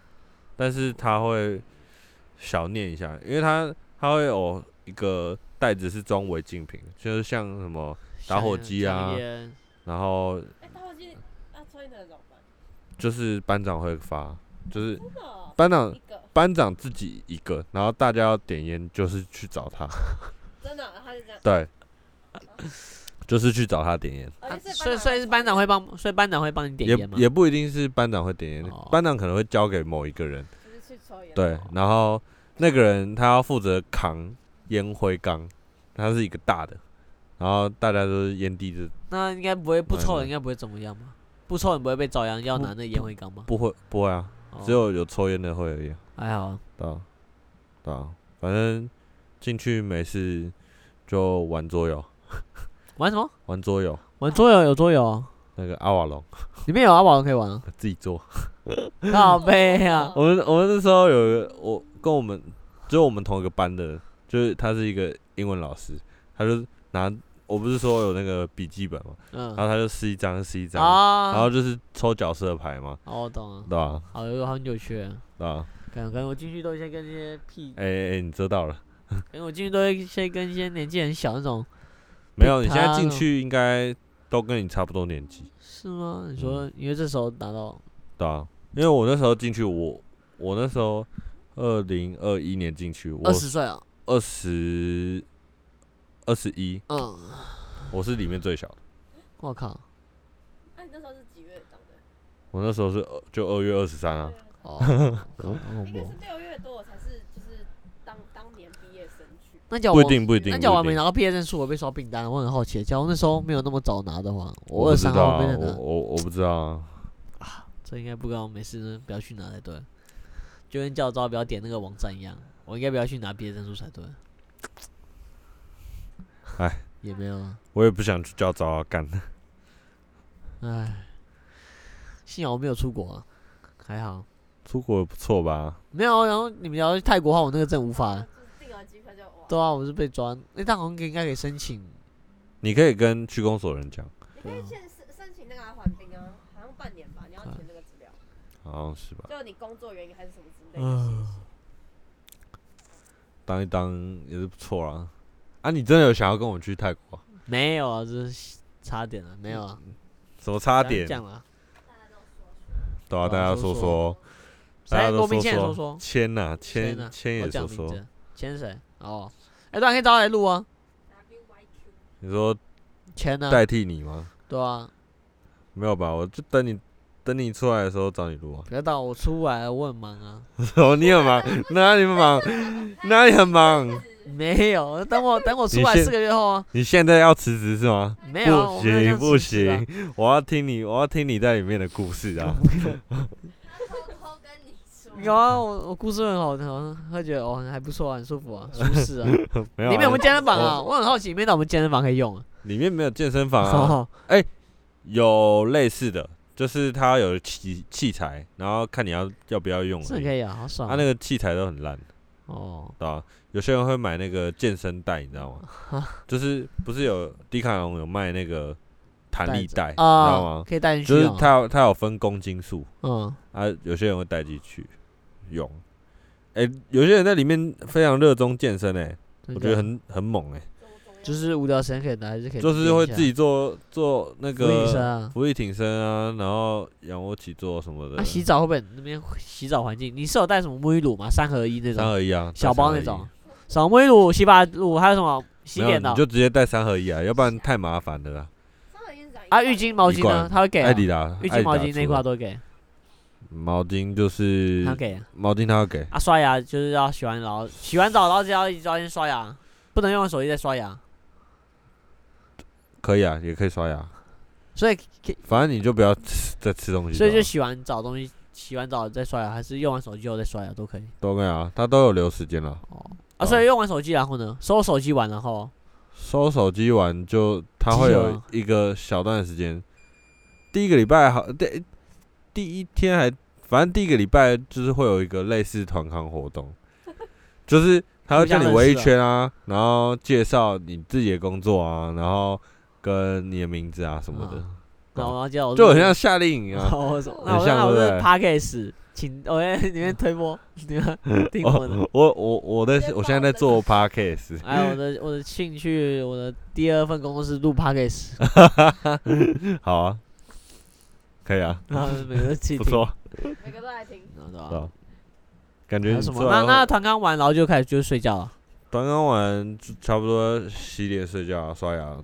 但是它会小念一下，因为它它会有一个袋子是装违禁品，就是像什么，打火机啊香烟然后哎，打火机要抽烟的人怎么办？就是班长会发，就是班长，班长自己一个，然后大家要点烟就是去找他，真的，他就这样。对，就是去找他点烟。啊所以所以是班长会帮，所以班长会帮你点也烟吗？也不一定是班长会点烟，哦班长可能会交给某一个人，就是去抽烟。对，然后那个人他要负责扛烟灰缸，他是一个大的，然后大家都是烟蒂子，那应该不会不抽应该不会怎么样吧？不抽你不会被遭殃，要拿那烟灰缸吗？不会不会啊，哦。只有有抽烟的会而已啊，还好。啊，对啊，对啊，反正进去没事就玩桌游，玩什么？玩桌游，玩桌游有桌游？啊，那个阿瓦隆。里面有阿瓦隆可以玩啊，自己做。靠背啊，我们我们那时候有我跟我们就是我们同一个班的，就是他是一个英文老师，他就拿我不是说有那个笔记本嘛，嗯。然后他就撕一张撕一张，啊，然后就是抽角色牌嘛，哦我懂了，对吧？好有很有趣。啊，对吧？感感觉我进去都先跟这些屁，哎哎哎，你知道了。可能我进去都会先跟一些年纪很小那种，没有？你现在进去应该都跟你差不多年纪，是吗？你嗯说因为这时候拿到？对啊，因为我那时候进去，我我那时候二零二一年进去，我二十岁啊，二十二十一，嗯，我是里面最小的。我靠，那你那时候是几月当的？我那时候是二就二月二十三啊，哦，好恐怖应该是。六月多我才是就是当当年毕业生去。那叫我不一定不一定。那叫我没拿到毕业证书，我被刷订单，我很好奇。假如那时候没有那么早拿的话，我不二三知道啊，号没拿，我我我不知道啊。这应该不高没事呢，不要去拿才对。就跟教招不要点那个网站一样，我应该不要去拿毕业证书才对。哎，也没有啊，我也不想去教招啊，干。哎，幸好我没有出国啊，还好。出国也不错吧？没有，然后你们要去泰国的话，我那个证无法。就是订了机票就哇，对啊，我是被抓，那但好像应该可以申请。你可以跟区公所人讲，你可以先申申请那个啊缓兵啊，好像半年吧，你要填那个资料，好像是吧？就你工作原因还是什么之类的。当一当也是不错啦。啊，你真的有想要跟我去泰国啊？没有啊，这是差点了，没有啊，什么差点？讲了。对啊，哦大家说说大家谁？都说说签呐，签呢？签也说说。签谁？哦，哎，当然可以找他来录啊，你说签呢？代替你吗？对啊，没有吧？我就等你等你出来的时候找你录啊。不要到我出来，我很忙啊。哦，你很忙，哪里忙？哪里很忙？没有，等我等我出来四个月后啊，你现在要辞职是吗？没有啊，不行不行，我要听你，我要听你在里面的故事啊！偷偷跟你说，有啊，我我故事很好，很好，他觉得哦还不错啊，很舒服啊，舒适啊。没有啊，里面有没有健身房啊？我很好奇，里面到我们健身房可以用啊。里面没有健身房啊，哦，有类似的，就是它有器器材，然后看你要要不要用而已。这可以啊，好爽啊。它那个器材都很烂，哦，对吧？有些人会买那个健身带，你知道吗？就是不是有迪卡侬有卖那个弹力带，你知道啊吗，？可以带进去啊。就是它有它有分公斤数嗯，啊，有些人会带进去用。哎、有些人在里面非常热衷健身、哎，我觉得很很猛、哎，就是无聊时间可以拿，还是可以就是会自己做做那俯卧撑个啊。俯卧挺身啊，然后仰卧起坐什么的。那洗澡会不会那边洗澡环境？你是有带什么沐浴乳吗？三合一那种三合一啊，小包那种，什么沐浴乳、洗发乳，还有什么洗没有脸的你就直接带三合一啊，要不然太麻烦了啦。啊？浴巾、毛巾呢？他会给啊艾迪达，浴巾、毛巾、艾迪达出的内裤他都会给，毛巾就是他给啊。毛巾，他会给。啊，刷牙就是要洗完澡，洗完澡然后就要一早先刷牙，不能用手机再刷牙。可以啊，也可以刷牙，所以反正你就不要吃 再吃东西好。所以就洗完澡东西，洗完澡再刷牙，还是用完手机后再刷牙都可以。都可以啊，他都有留时间了。哦，啊，所以用完手机然后呢，收手机完然后，收手机完就他会有一个小段的时间，第一个礼拜好，第第一天还反正第一个礼拜就是会有一个类似团康活动，就是他会叫你围一圈啊，然后介绍你自己的工作啊，然后跟你的名字啊什么的，啊。然后叫我就很像夏令营啊。哦，我说那很我那我是像对不对？podcast，请我在里面推播，你们听我的。哦，我我我在我现在在做 podcast，哎，我的我的兴趣，我的第二份工作是录 podcast，好啊，可以啊，然后每个自己不错，每个都来听。听，对吧对？感觉什么？那那团刚完，然后就开始就睡觉了。刚刚完就差不多洗脸、睡觉、刷牙，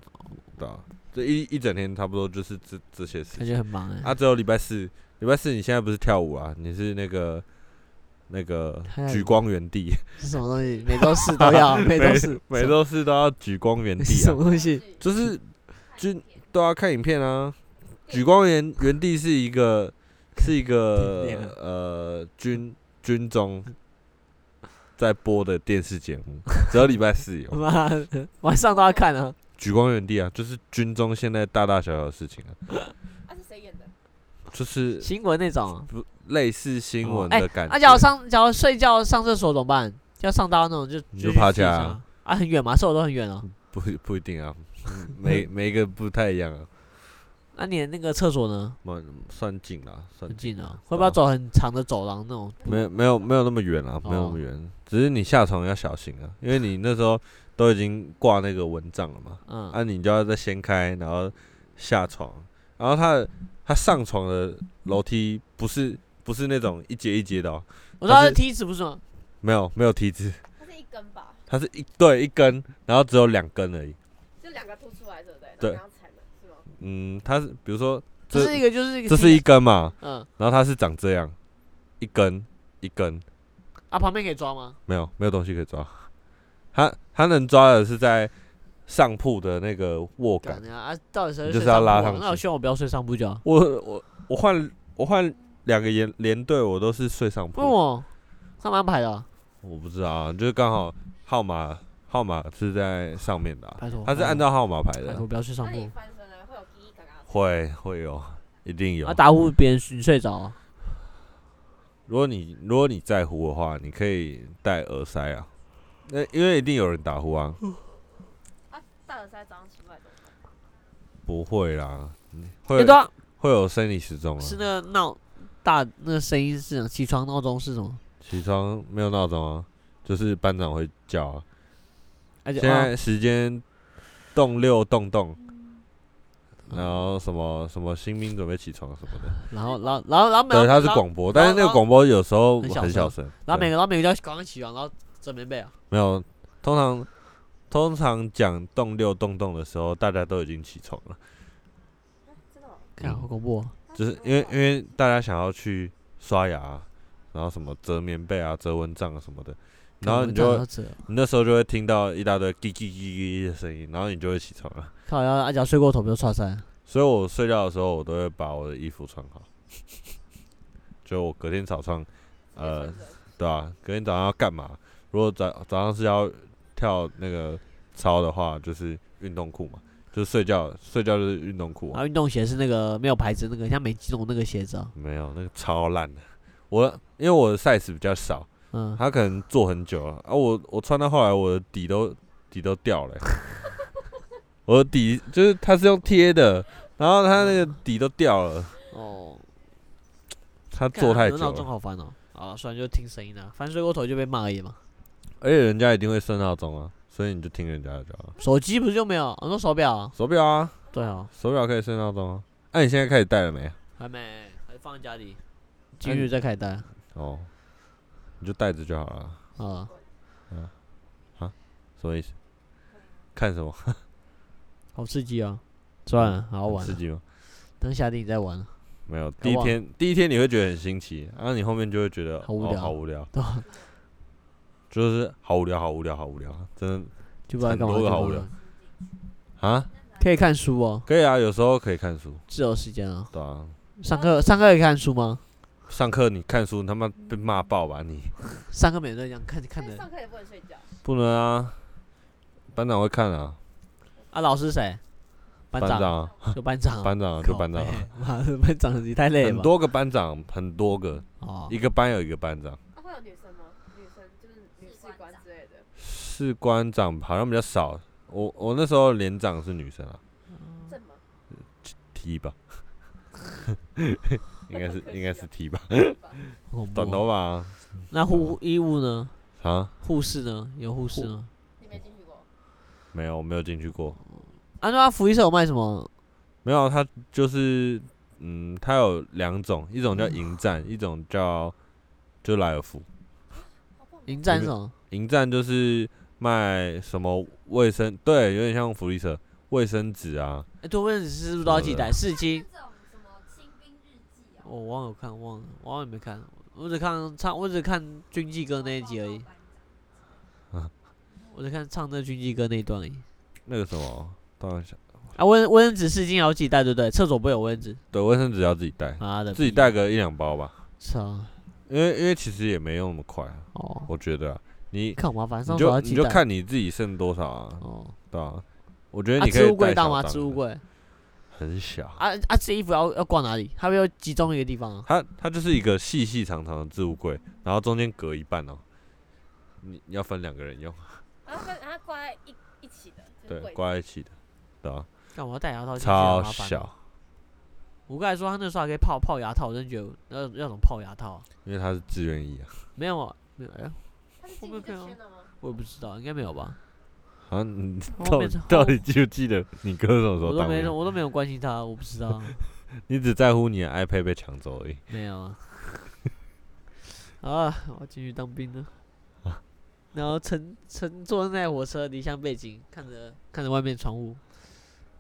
对啊，这一一整天差不多就是这这些事感情。觉很忙哎。啊，只有礼拜四，礼拜四你现在不是跳舞啊，你是那个那个举光原地，是什么东西？每周四都要，每周四，每周四都要举光原地什啊，么东西？就是军都要看影片啊。举光原原地是一个是一个呃军军中在播的电视节目，只有礼拜四有。妈的，晚上都要看啊！举光原地啊，就是军中现在大大小小的事情啊。啊，就是新闻那种。不类似新闻哎的感觉。啊，假如上假如睡觉上厕所怎么办？要上到那种就你就爬起来啊啊，很远吗？厕所都很远哦。不不一定啊，嗯 每每一个不太一样啊。那你的那个厕所呢？蛮算近了，算近啊啊，，会不会要走很长的走廊那种？没有没有没有那么远啊，没有那哦么远，只是你下床要小心啊，因为你那时候都已经挂那个蚊帐了嘛，嗯，啊，你就要再掀开，然后下床，然后他的他上床的楼梯不是不是那种一阶一阶的哦，我知道是梯子不是吗？没有没有梯子，它是一根吧，它是一对一根，然后只有两根而已，就两个凸出来，对不对？对。然后踩的是吗？嗯，它是比如说这这是一个就是一个这是一根嘛，嗯。然后它是长这样，一根一根，啊，旁边可以抓吗？没有没有东西可以抓，它它能抓的是在上铺的那个握感。啊，到底谁就是要拉上去那我希望我不要睡上铺就好。我我我换我换两个连连队，我都是睡上为什铺。么？他们安排的啊，我不知道啊，就是刚好号码号码是在上面的啊、拜托。它是按照号码排的拜托，，不要睡上那你铺。翻身了会有叽叽嘎嘎声？会会有，一定有啊，。打呼别人你睡着啊。如果你如果你在乎的话，你可以戴耳塞啊。那因为一定有人打呼啊，啊，大耳塞早上起不来怎么办？不会啦，会对啊，会有生理时钟啊。是那个闹大那个声音是什么起床闹钟是什么？起床没有闹钟啊，就是班长会叫啊。而且啊现在时间动六动动，然后什么什么新兵准备起床什么的，然后然后然后然后每对，它是广播，但是那个广播有时候很小声很小声，然后每个然后每个就要赶快起床，然后折棉被啊。没有，通常通常讲动六动动的时候，大家都已经起床了，真的哦？看好恐怖哦。就是因为因为大家想要去刷牙啊，然后什么折棉被啊、折蚊帐啊什么的，然后你就你那时候就会听到一大堆叽叽叽叽的声音，然后你就会起床了。靠要阿脚睡过头不就踹塞？所以我睡觉的时候，我都会把我的衣服穿好，就我隔天早上，呃，对吧、隔天早上要干嘛？如果早早上是要跳那个操的话，就是运动裤嘛，就是睡觉睡觉就是运动裤、啊。然后运动鞋是那个没有牌子那个，像美肌龙那个鞋子啊。没有那个超烂的，我因为我的 size 比较少，嗯，他可能坐很久了啊，我我穿到后来我的底都底都掉了欸、我的底就是它是用贴的，然后它那个底都掉了。哦，他干啊做太久那闹钟了，好烦哦。啊，算了就听声音啊，反正睡过头就被骂而已嘛。而且人家一定会设闹钟啊，所以你就听人家的就好了。手机不是就没有？我说手表啊。手表啊，对啊，手表可以设闹钟啊。那、你现在开始戴了没？还没，还放在家里，今日再开单哦，你就戴着就好了。啊。什么意思？看什么？好刺激啊！算了，好好玩啊。刺激吗？等夏天你再玩。没有，第一天第一天你会觉得很新奇，然后你后面就会觉得哦好无聊好无聊？就是好无聊，好无聊，好无聊，真的就不知道干嘛就不知很多个好无聊。啊，可以看书哦，可以啊，有时候可以看书，自由时间啊。对啊。上课上课可以看书吗？上课你看书，你他妈被骂爆吧你！上课每人都这样看看的上课也不能睡觉。不能啊，班长会看啊，啊。老师谁？班长，班长啊，就班长啊。班长啊就班长啊，靠北妈的，班长你太累了吧。很多个班长，很多个，哦一个班有一个班长。啊，会有女生吗？女生就是女士官之类的。士官长好像比较少，我我那时候连长是女生啊正吗？，T 吧，应该是应该是 T 吧，恐怖短哦头发啊那护医务呢？啊，护士呢？有护士吗？你没进去过？没有我没有进去过，啊，那福利社有卖什么？没有他就是嗯，他有两种，一种叫营站，一种叫就莱尔富。迎战是什么？迎战就是卖什么卫生，对，有点像福利社，卫生纸啊，哎，对，卫生纸是不是都要记带？四期这种什么新兵日记啊，我忘了看，忘了，我好像没看，我只看唱，我只看军纪歌那一集而已，我只看唱那军纪歌那一段而已。那个什么，当然想，啊，卫卫生纸湿巾也要自己带，对不对？厕所不会有卫生纸，对，卫生纸要自己带，妈的，自己带个一两包吧，操！因为因为其实也没用那么快啊，哦，我觉得啊，你 看好麻烦，你上手要就。看你自己剩多少啊，哦，对啊，我觉得啊，你可以置物柜带到吗？小张置物柜 很小。啊啊，这衣服要要挂哪里？它会要集中一个地方啊？它它就是一个细细长长的置物柜，然后中间隔一半哦。你你要分两个人用，然后跟然后挂在一一起的，就是对柜，子挂在一起的，对啊，干嘛要戴牙套进去？超麻烦哦。小，我刚才说他那时候还可以泡泡牙套，我真觉得要要怎么泡牙套啊？因为他是自愿意啊。没有啊，没有，哎呀，他是进去会不会看哦就签了吗？我也不知道，应该没有吧？啊你到底到底记不记得你哥什么时我都没，候当兵？我都没有关心他，我不知道，你只在乎你的 iPad 被抢走而已。没有啊。啊，我要进去当兵了。然后乘乘坐那台火车，离乡背景，看着看着外面窗户，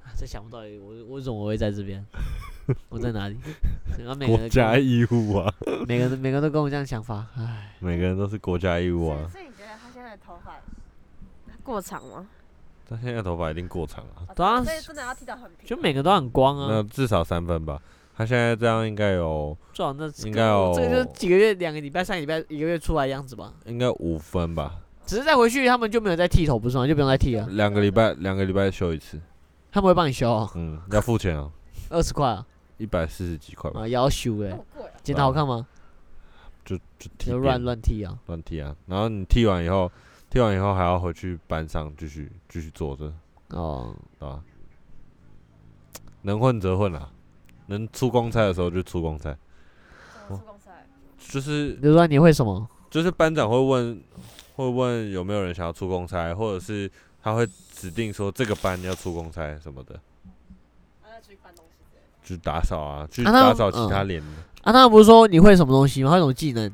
啊，在想不到我 我为什么会在这边，我在哪里？然后每个国家义务啊，每个人 每个人都跟我这样想法，唉，每个人都是国家义务啊。所以你觉得他现在的头发过长吗？他现在头发一定过长啊，哦对啊所以真的要剃到很平。就每个都很光啊那啊，至少三分吧。他现在这样应该有最好那应该有这个就是几个月、两个礼拜、三个礼拜、一个月出来的样子吧。应该五分吧，只是再回去他们就没有再剃头，不是吗？就不用再剃了，两个礼拜两个礼拜修一次，他们会帮你修哦，嗯，要付钱啊，二十块啊，一百四十几块吧，啊，要修哎！剪得好看吗？就就剃就乱边乱剃啊，乱剃啊。然后你剃完以后，剃完以后还要回去班上继续继续做着，哦，对吧？能混则混啊，能出公差的时候就出公差，出公差？就是比如说你会什么？就是班长会问会问有没有人想要出公差，或者是他会指定说这个班要出公差什么的，他在出去搬东西。去打扫啊，去打扫其他嗯连的。啊，他不是说你会什么东西吗？会什么技能？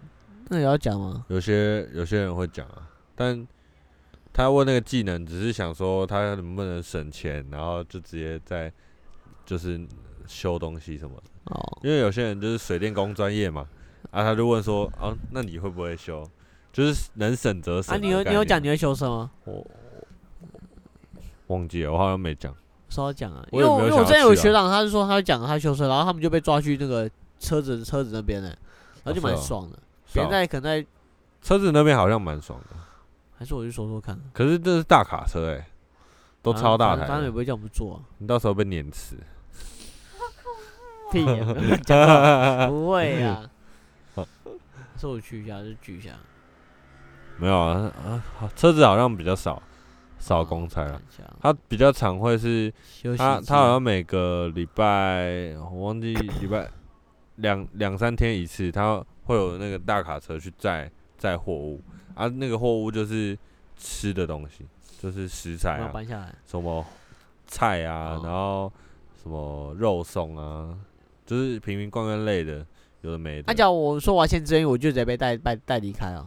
那也要讲吗？有些有些人会讲啊，但他问那个技能，只是想说他能不能省钱，然后就直接在就是修东西什么的。哦，因为有些人就是水电工专业嘛，啊，他就问说，啊，那你会不会修？就是能省则省啊。你有你有讲你会修车吗？我忘记了，我好像没讲。稍微讲啊，因为因为我之前有学长，他是说他讲他修车，然后他们就被抓去那个车子车子那边呢，然后就蛮爽的。现在可能在，车子那边好像蛮爽的，还是我去说说看，可是这是大卡车哎、都超大台的，反正也不会叫我们坐啊，你到时候被碾死。屁 呀，不会啊。是我去一下就去一下，没有啊啊，车子好像比较少，少公差啊。他比较常会是，他他好像每个礼拜，我忘记 礼拜两两三天一次，他会有那个大卡车去载载货物，啊，那个货物就是吃的东西，就是食材啊，搬下来。什么菜啊，哦然后什么肉松啊，就是瓶瓶罐罐类的，有的没的。他讲我说我要签志愿役，我就直接被带带带离开啊。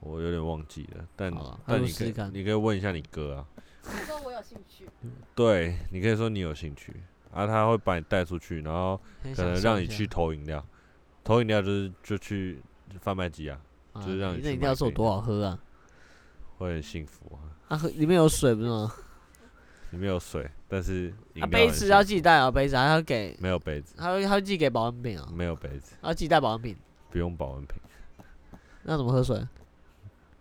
我有点忘记了，但好啊但你可以就试试看你可以问一下你哥啊，我说我有兴趣，对，你可以说你有兴趣，啊，他会把你带出去，然后很可能让你去投饮料，投饮料就是就去贩卖机啊，啊就是让你那饮料是有多好喝啊？会很幸福啊。啊，喝里面有水不是吗？里面有水，但是饮啊，料杯子要自己带啊，杯子还要给，没有杯子，他会他会寄给保温瓶啊，没有杯子，要自己带保温瓶，不用保温瓶。那怎么喝水？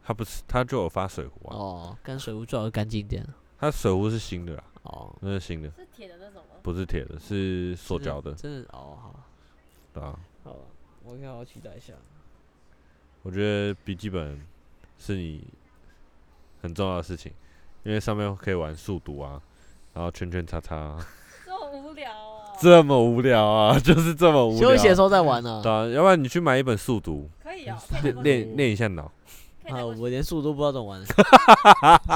他不是，他就有发水壶啊，哦，跟水壶最好干净一点。他水壶是新的啊，哦，那是新的，是铁的那种吗？不是铁的，是塑胶的，真的哦，好，对啊。好了，我应该好好期待一下。我觉得笔记本是你很重要的事情，因为上面可以玩速读啊，然后圈圈叉叉啊、这么无聊啊。这么无聊啊，就是这么无聊。休息的时候再玩呢。对啊，要不然你去买一本速读，可以啊，练练练一下脑。啊，我连速都不知道怎么玩，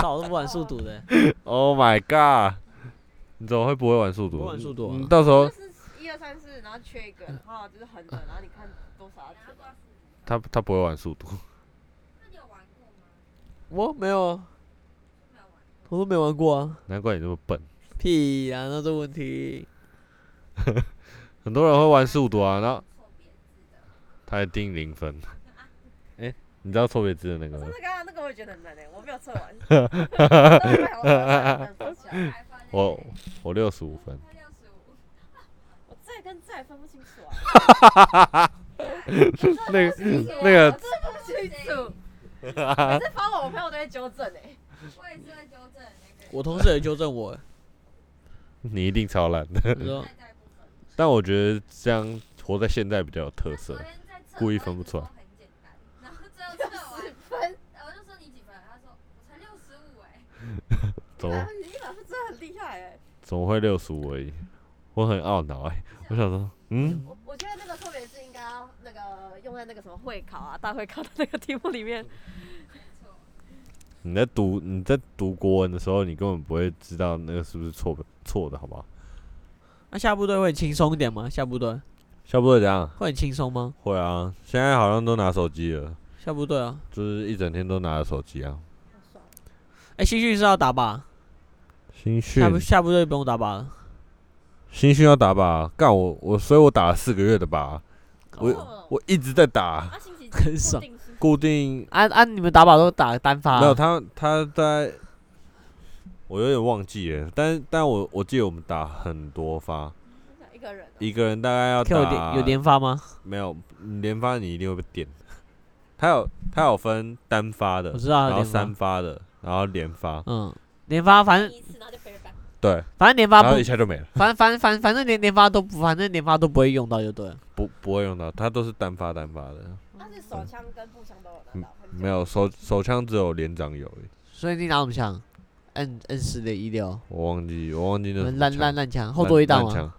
早都不玩速度 的。Oh my god！你怎么会不会玩速度？不玩速度啊你到时候就是一二三四，然后缺一个，然后就是横的，然后你看多少要填。他他不会玩速度，那你有玩过吗？我没有啊。我都没玩过啊。难怪你这么笨。屁呀，那这问题。很多人会玩速度啊，然后错别字的。他还定零分。哎、你知道错别字的那个吗真？的刚刚那个我也觉得很难诶，我没有测完。我我我六十五分，他六十五，再跟再分不清楚啊。那个那个分不清楚。每次发我，我朋友都会纠正诶。我也是会纠正那个。我同事也纠正我，你一定超懒的。但我觉得这样活在现在比较有特色故意分不出来一直说很简单，然后最后测完，分，我就说你几分？他说我才六十五哎。怎么你一百分真的很厉害哎。怎么会六十五而已？我很懊恼哎、我想说，嗯，我我觉得那个错别字应该要那个用在那个什么会考啊、大会考的那个题目里面。你在读你在读国文的时候，你根本不会知道那个是不是错错的，好不好？那下部队会轻松一点吗？下部队下部队怎样？会很轻松吗？会啊，现在好像都拿手机了，下部队啊，就是一整天都拿着手机啊。哎、新训是要打靶，新训。下部下部队不用打靶了。新训要打靶，干我我，所以我打了四个月的靶，我哦。我一直在打，很爽。固定是固定。按按、啊你们打靶都打单发、没有他他在，我有点忘记了，但但我我记得我们打很多发，一个人哦。一个人大概要 Q 有打连有连发吗？没有你连发你一定会被点，他有他有分单发的我，知道然后有连发。三，发的，然后连发，嗯，连发反正。对，反正连发不然后一，下就没了，反反反反正连连发都不，反正连发都不会用到就对了。不不会用到，它都是单发单发的，但是手枪跟步枪都有拿到。没有手手枪只有连长有，所以你拿什么枪？N N 四的一六，我忘记我忘记那是什么烂枪烂烂枪，后坐力大吗？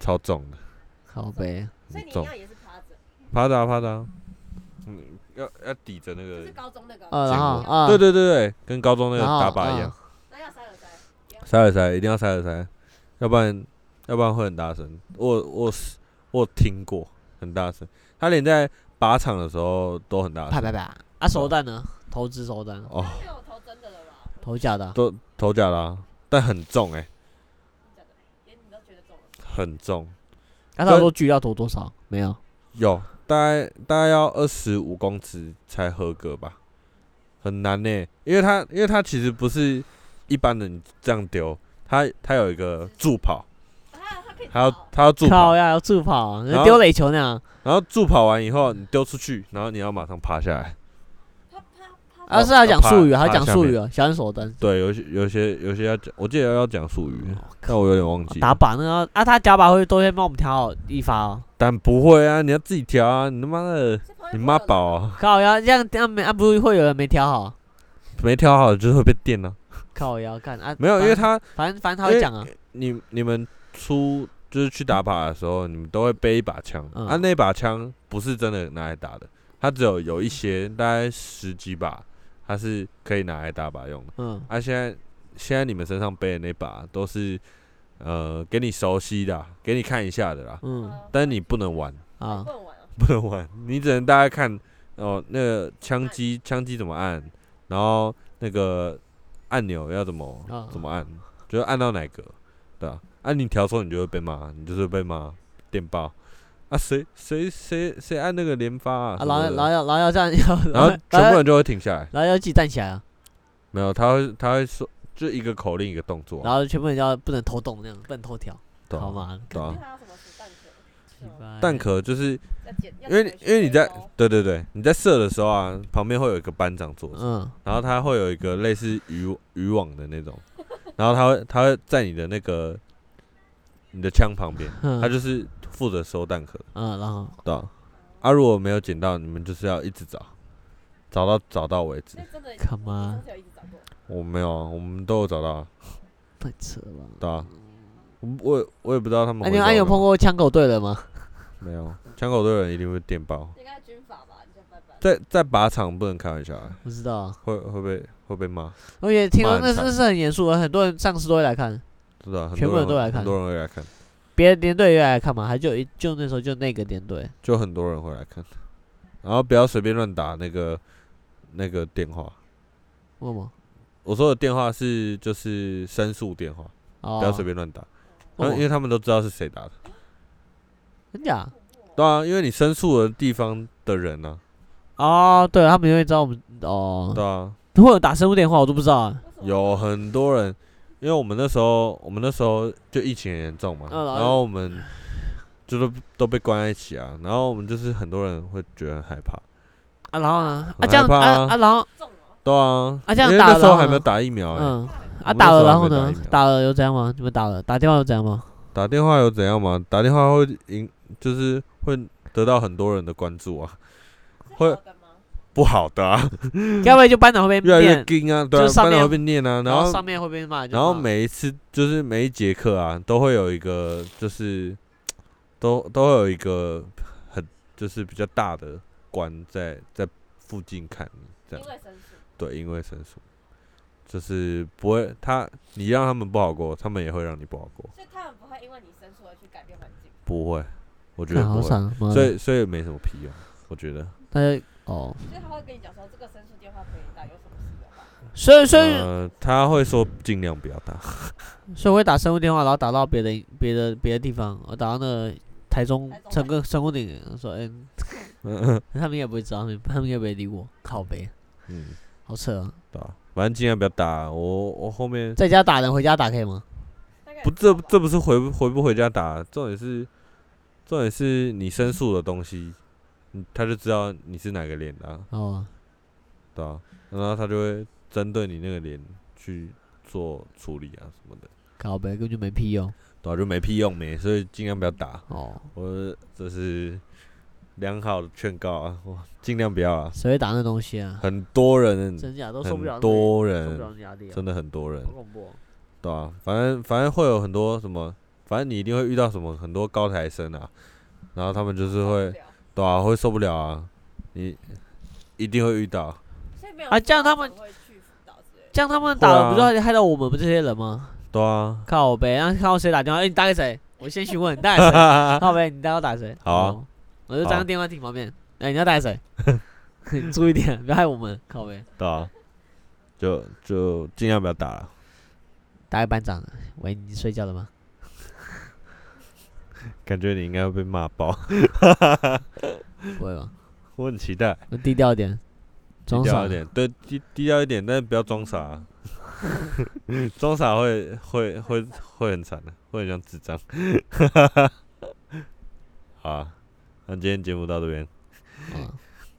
超重的。靠背，所以你一重样也是趴着，趴着啊趴着啊，嗯，要要抵着那个是，高中那个。呃，然后啊，对对对对，跟高中那个然后打靶一样。塞耳塞一定要塞耳塞，要不然要不然会很大声。我我是我听过很大声，他连在靶场的时候都很大声。啪啪啪。啊，手弹呢？投掷手弹，哦，有投真的了吧？投假的啊。都头甲啦，但很重哎。很重，那他说狙要投多少？没有。有大概大概要二十五公尺才合格吧，很难呢、因为他因为他其实不是一般的，你这样丢，它它有一个助跑，它要跑它要助跑靠，呀，要助跑，然后丢垒球那样。然后助跑完以后你丢出去，然后你要马上趴下来。啊，是要讲术语，还要讲术语啊，小人手灯。对，有些有些有些要讲，我记得要讲术语，但我有点忘记。打靶那个要啊，他打靶会都先帮我们调好一发哦。但不会啊，你要自己调啊！你他妈的，你妈宝啊！靠呀，这样这样没啊，不会有人没调好？没调好就是会被电啊。靠呀，干啊，没有，因为他反正反正他会讲啊，你你们出就是去打靶的时候，你们都会背一把枪，嗯。啊，那把枪不是真的拿来打的，它只有有一些大概十几把，它是可以拿来打靶用的。嗯，啊，现在现在你们身上背的那把都是呃给你熟悉的啊，给你看一下的啦，嗯。但是你不能玩，啊。不，能玩啊。不能玩，你只能大概看哦那个枪机枪机怎么按，然后那个按钮要怎么、啊。怎么按，就是按到哪个，对啊，按、你调错你就会被骂，你就是被骂电报。啊，谁谁谁谁按那个连发啊啊，然后然后要然后要这样，要然后全部人就会停下来，然后要自己站起来啊，没有，他会他会说，就一个口令一个动作。啊，然后全部人要不能偷动那样，不能偷调，好吗？对啊是吗弹壳就是因为因为你在对对对，你在射的时候啊，旁边会有一个班长坐着，嗯然后他会有一个类似渔渔网的那种，然后他会他会在你的那个你的枪旁边，嗯他就是负责收弹壳，嗯，然后对啊、啊？如果没有捡到，你们就是要一直找，找到找到为止所。以真的，干嘛你上次有一直找过。我没有啊，我们都有找到啊，太扯了。对啊。我我也我也不知道他们啊，你有会找我干嘛。碰过枪狗队的吗？没有？枪口队的人一定会电爆，应该军法吧？你先拜拜。在在靶场不能开玩笑啊，不知道啊，会会被会被骂，我也听说那那是很严肃的，很多人上司都会来看，知道？很全部多人都来看会很多人会来看，别的连队也来看嘛，还就一就那时候就那个连队，就很多人会来看。然后不要随便乱打那个那个电话，为什么？我说的电话是就是申诉电话，哦，不要随便乱打，因为他们都知道是谁打的。真假？对啊，因为你申诉的地方的人呢、啊，对他们就会知道我们哦，对啊，会有打生物电话我都不知道啊。有很多人，因为我们那时候我们那时候就疫情很严重嘛，嗯然后我们就都都被关在一起啊，然后我们就是很多人会觉得很害怕，啊，然后呢？啊，很这样害怕啊啊啊，然后，对啊，啊这样因为打然后呢那时候还没有打疫苗、欸，嗯，啊，打了我那时候还然后呢打疫苗？打了又怎样吗？你们打了，打电话又怎样吗？打电话有怎样吗？打电话会引，就是会得到很多人的关注啊，会不好的、啊，要不然就班长会被越来越啊，对啊，就是上面班长会被念啊，然然后上面会被骂，就然后骂每一次就是每一节课啊，都会有一个就是都都会有一个很就是比较大的官在在附近看你这样，因为申诉，对，因为申诉，就是不会他你让他们不好过，他们也会让你不好过，所以他们不会因为你申诉而去改变环境。不会，我觉得好惨啊，妈的所以所以没什么屁用，我觉得。大家哦，所以他会跟你讲说，这个申诉电话可以打，有什么事的话，所以所以呃，他会说尽量不要打，所以我会打生物电话，然后打到别的别的别的地方，我打到那个台中台中成个成功顶，说哎，嗯 他们也不会知道，他们他们也不会理我，靠背，嗯，好扯啊！对吧？反正尽量不要打，我我后面在家打人，回家打可以吗？大概不，这这不是回不回不回家打，重点是重点是你申诉的东西，嗯他就知道你是哪个脸的、啊，哦，对啊、然后他就会针对你那个脸去做处理啊什么的，靠背根本就没屁用。对啊，就没屁用没，所以尽量不要打。哦，我这是良好的劝告啊，我尽量不要啊。谁会打那东西啊？很多人，真假都受不了多受不了人，那压力啊，真的很多人好，恐怖哦。对啊，反正反正会有很多什么，反正你一定会遇到什么很多高材生啊，然后他们就是会，对啊，会受不了啊，你一定会遇到，啊这样他们。这样他们打了，不是会害到我们这些人吗？对啊，靠呗，然后看到谁打电话，哎、你打给谁？我先询问你打给谁？靠呗，你待会打谁？好啊哦我就站在电话亭旁边。哎、你要打给谁？你注意点，不要害我们。靠呗，对啊，就就尽量不要打了，打给班长。喂，你睡觉了吗？感觉你应该会被骂爆，不会吧？我很期待，我低调一点，低装傻一点，对，低低调一点，但是不要装傻啊，装傻会会会会很惨的，会很像智障。好啊，那今天节目到这边。啊，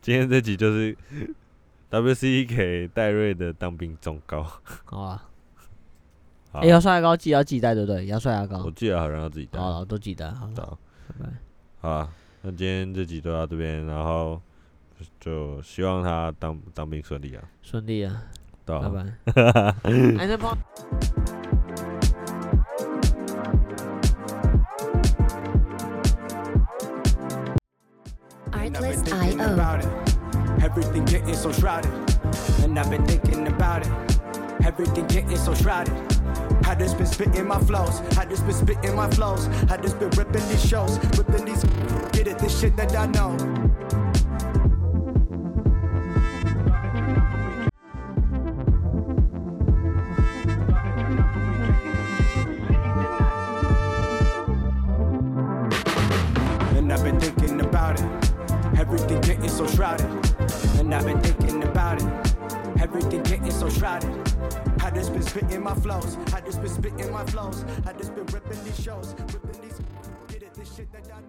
今天这集就是 WC 给戴瑞的当兵忠告。好啊。好哎、要刷牙膏记得要记带，对不对？要刷牙膏我。记得好像要自己带。好了，都记得。好了，好，拜拜。好啊，那今天这集就到这边，然后就希望他当当兵顺利啊。顺利啊，对啊，拜拜。哎，那帮。And I've been thinking Artlist.io. Everything getting so shrouded. And I've been thinking about it. Everything getting so shrouded. I just been spitting my flows. I just been spitting my flows. I just been ripping these shows. Ripping these. Get it, this shit that I know. And I've been thinking about it. Everything getting so shrouded. And I've been thinking about it. Everything getting so shrouded. I just been spitting my flows. I just been spitting my flows. I just been ripping these shows. Ripping these. It, this shit that I.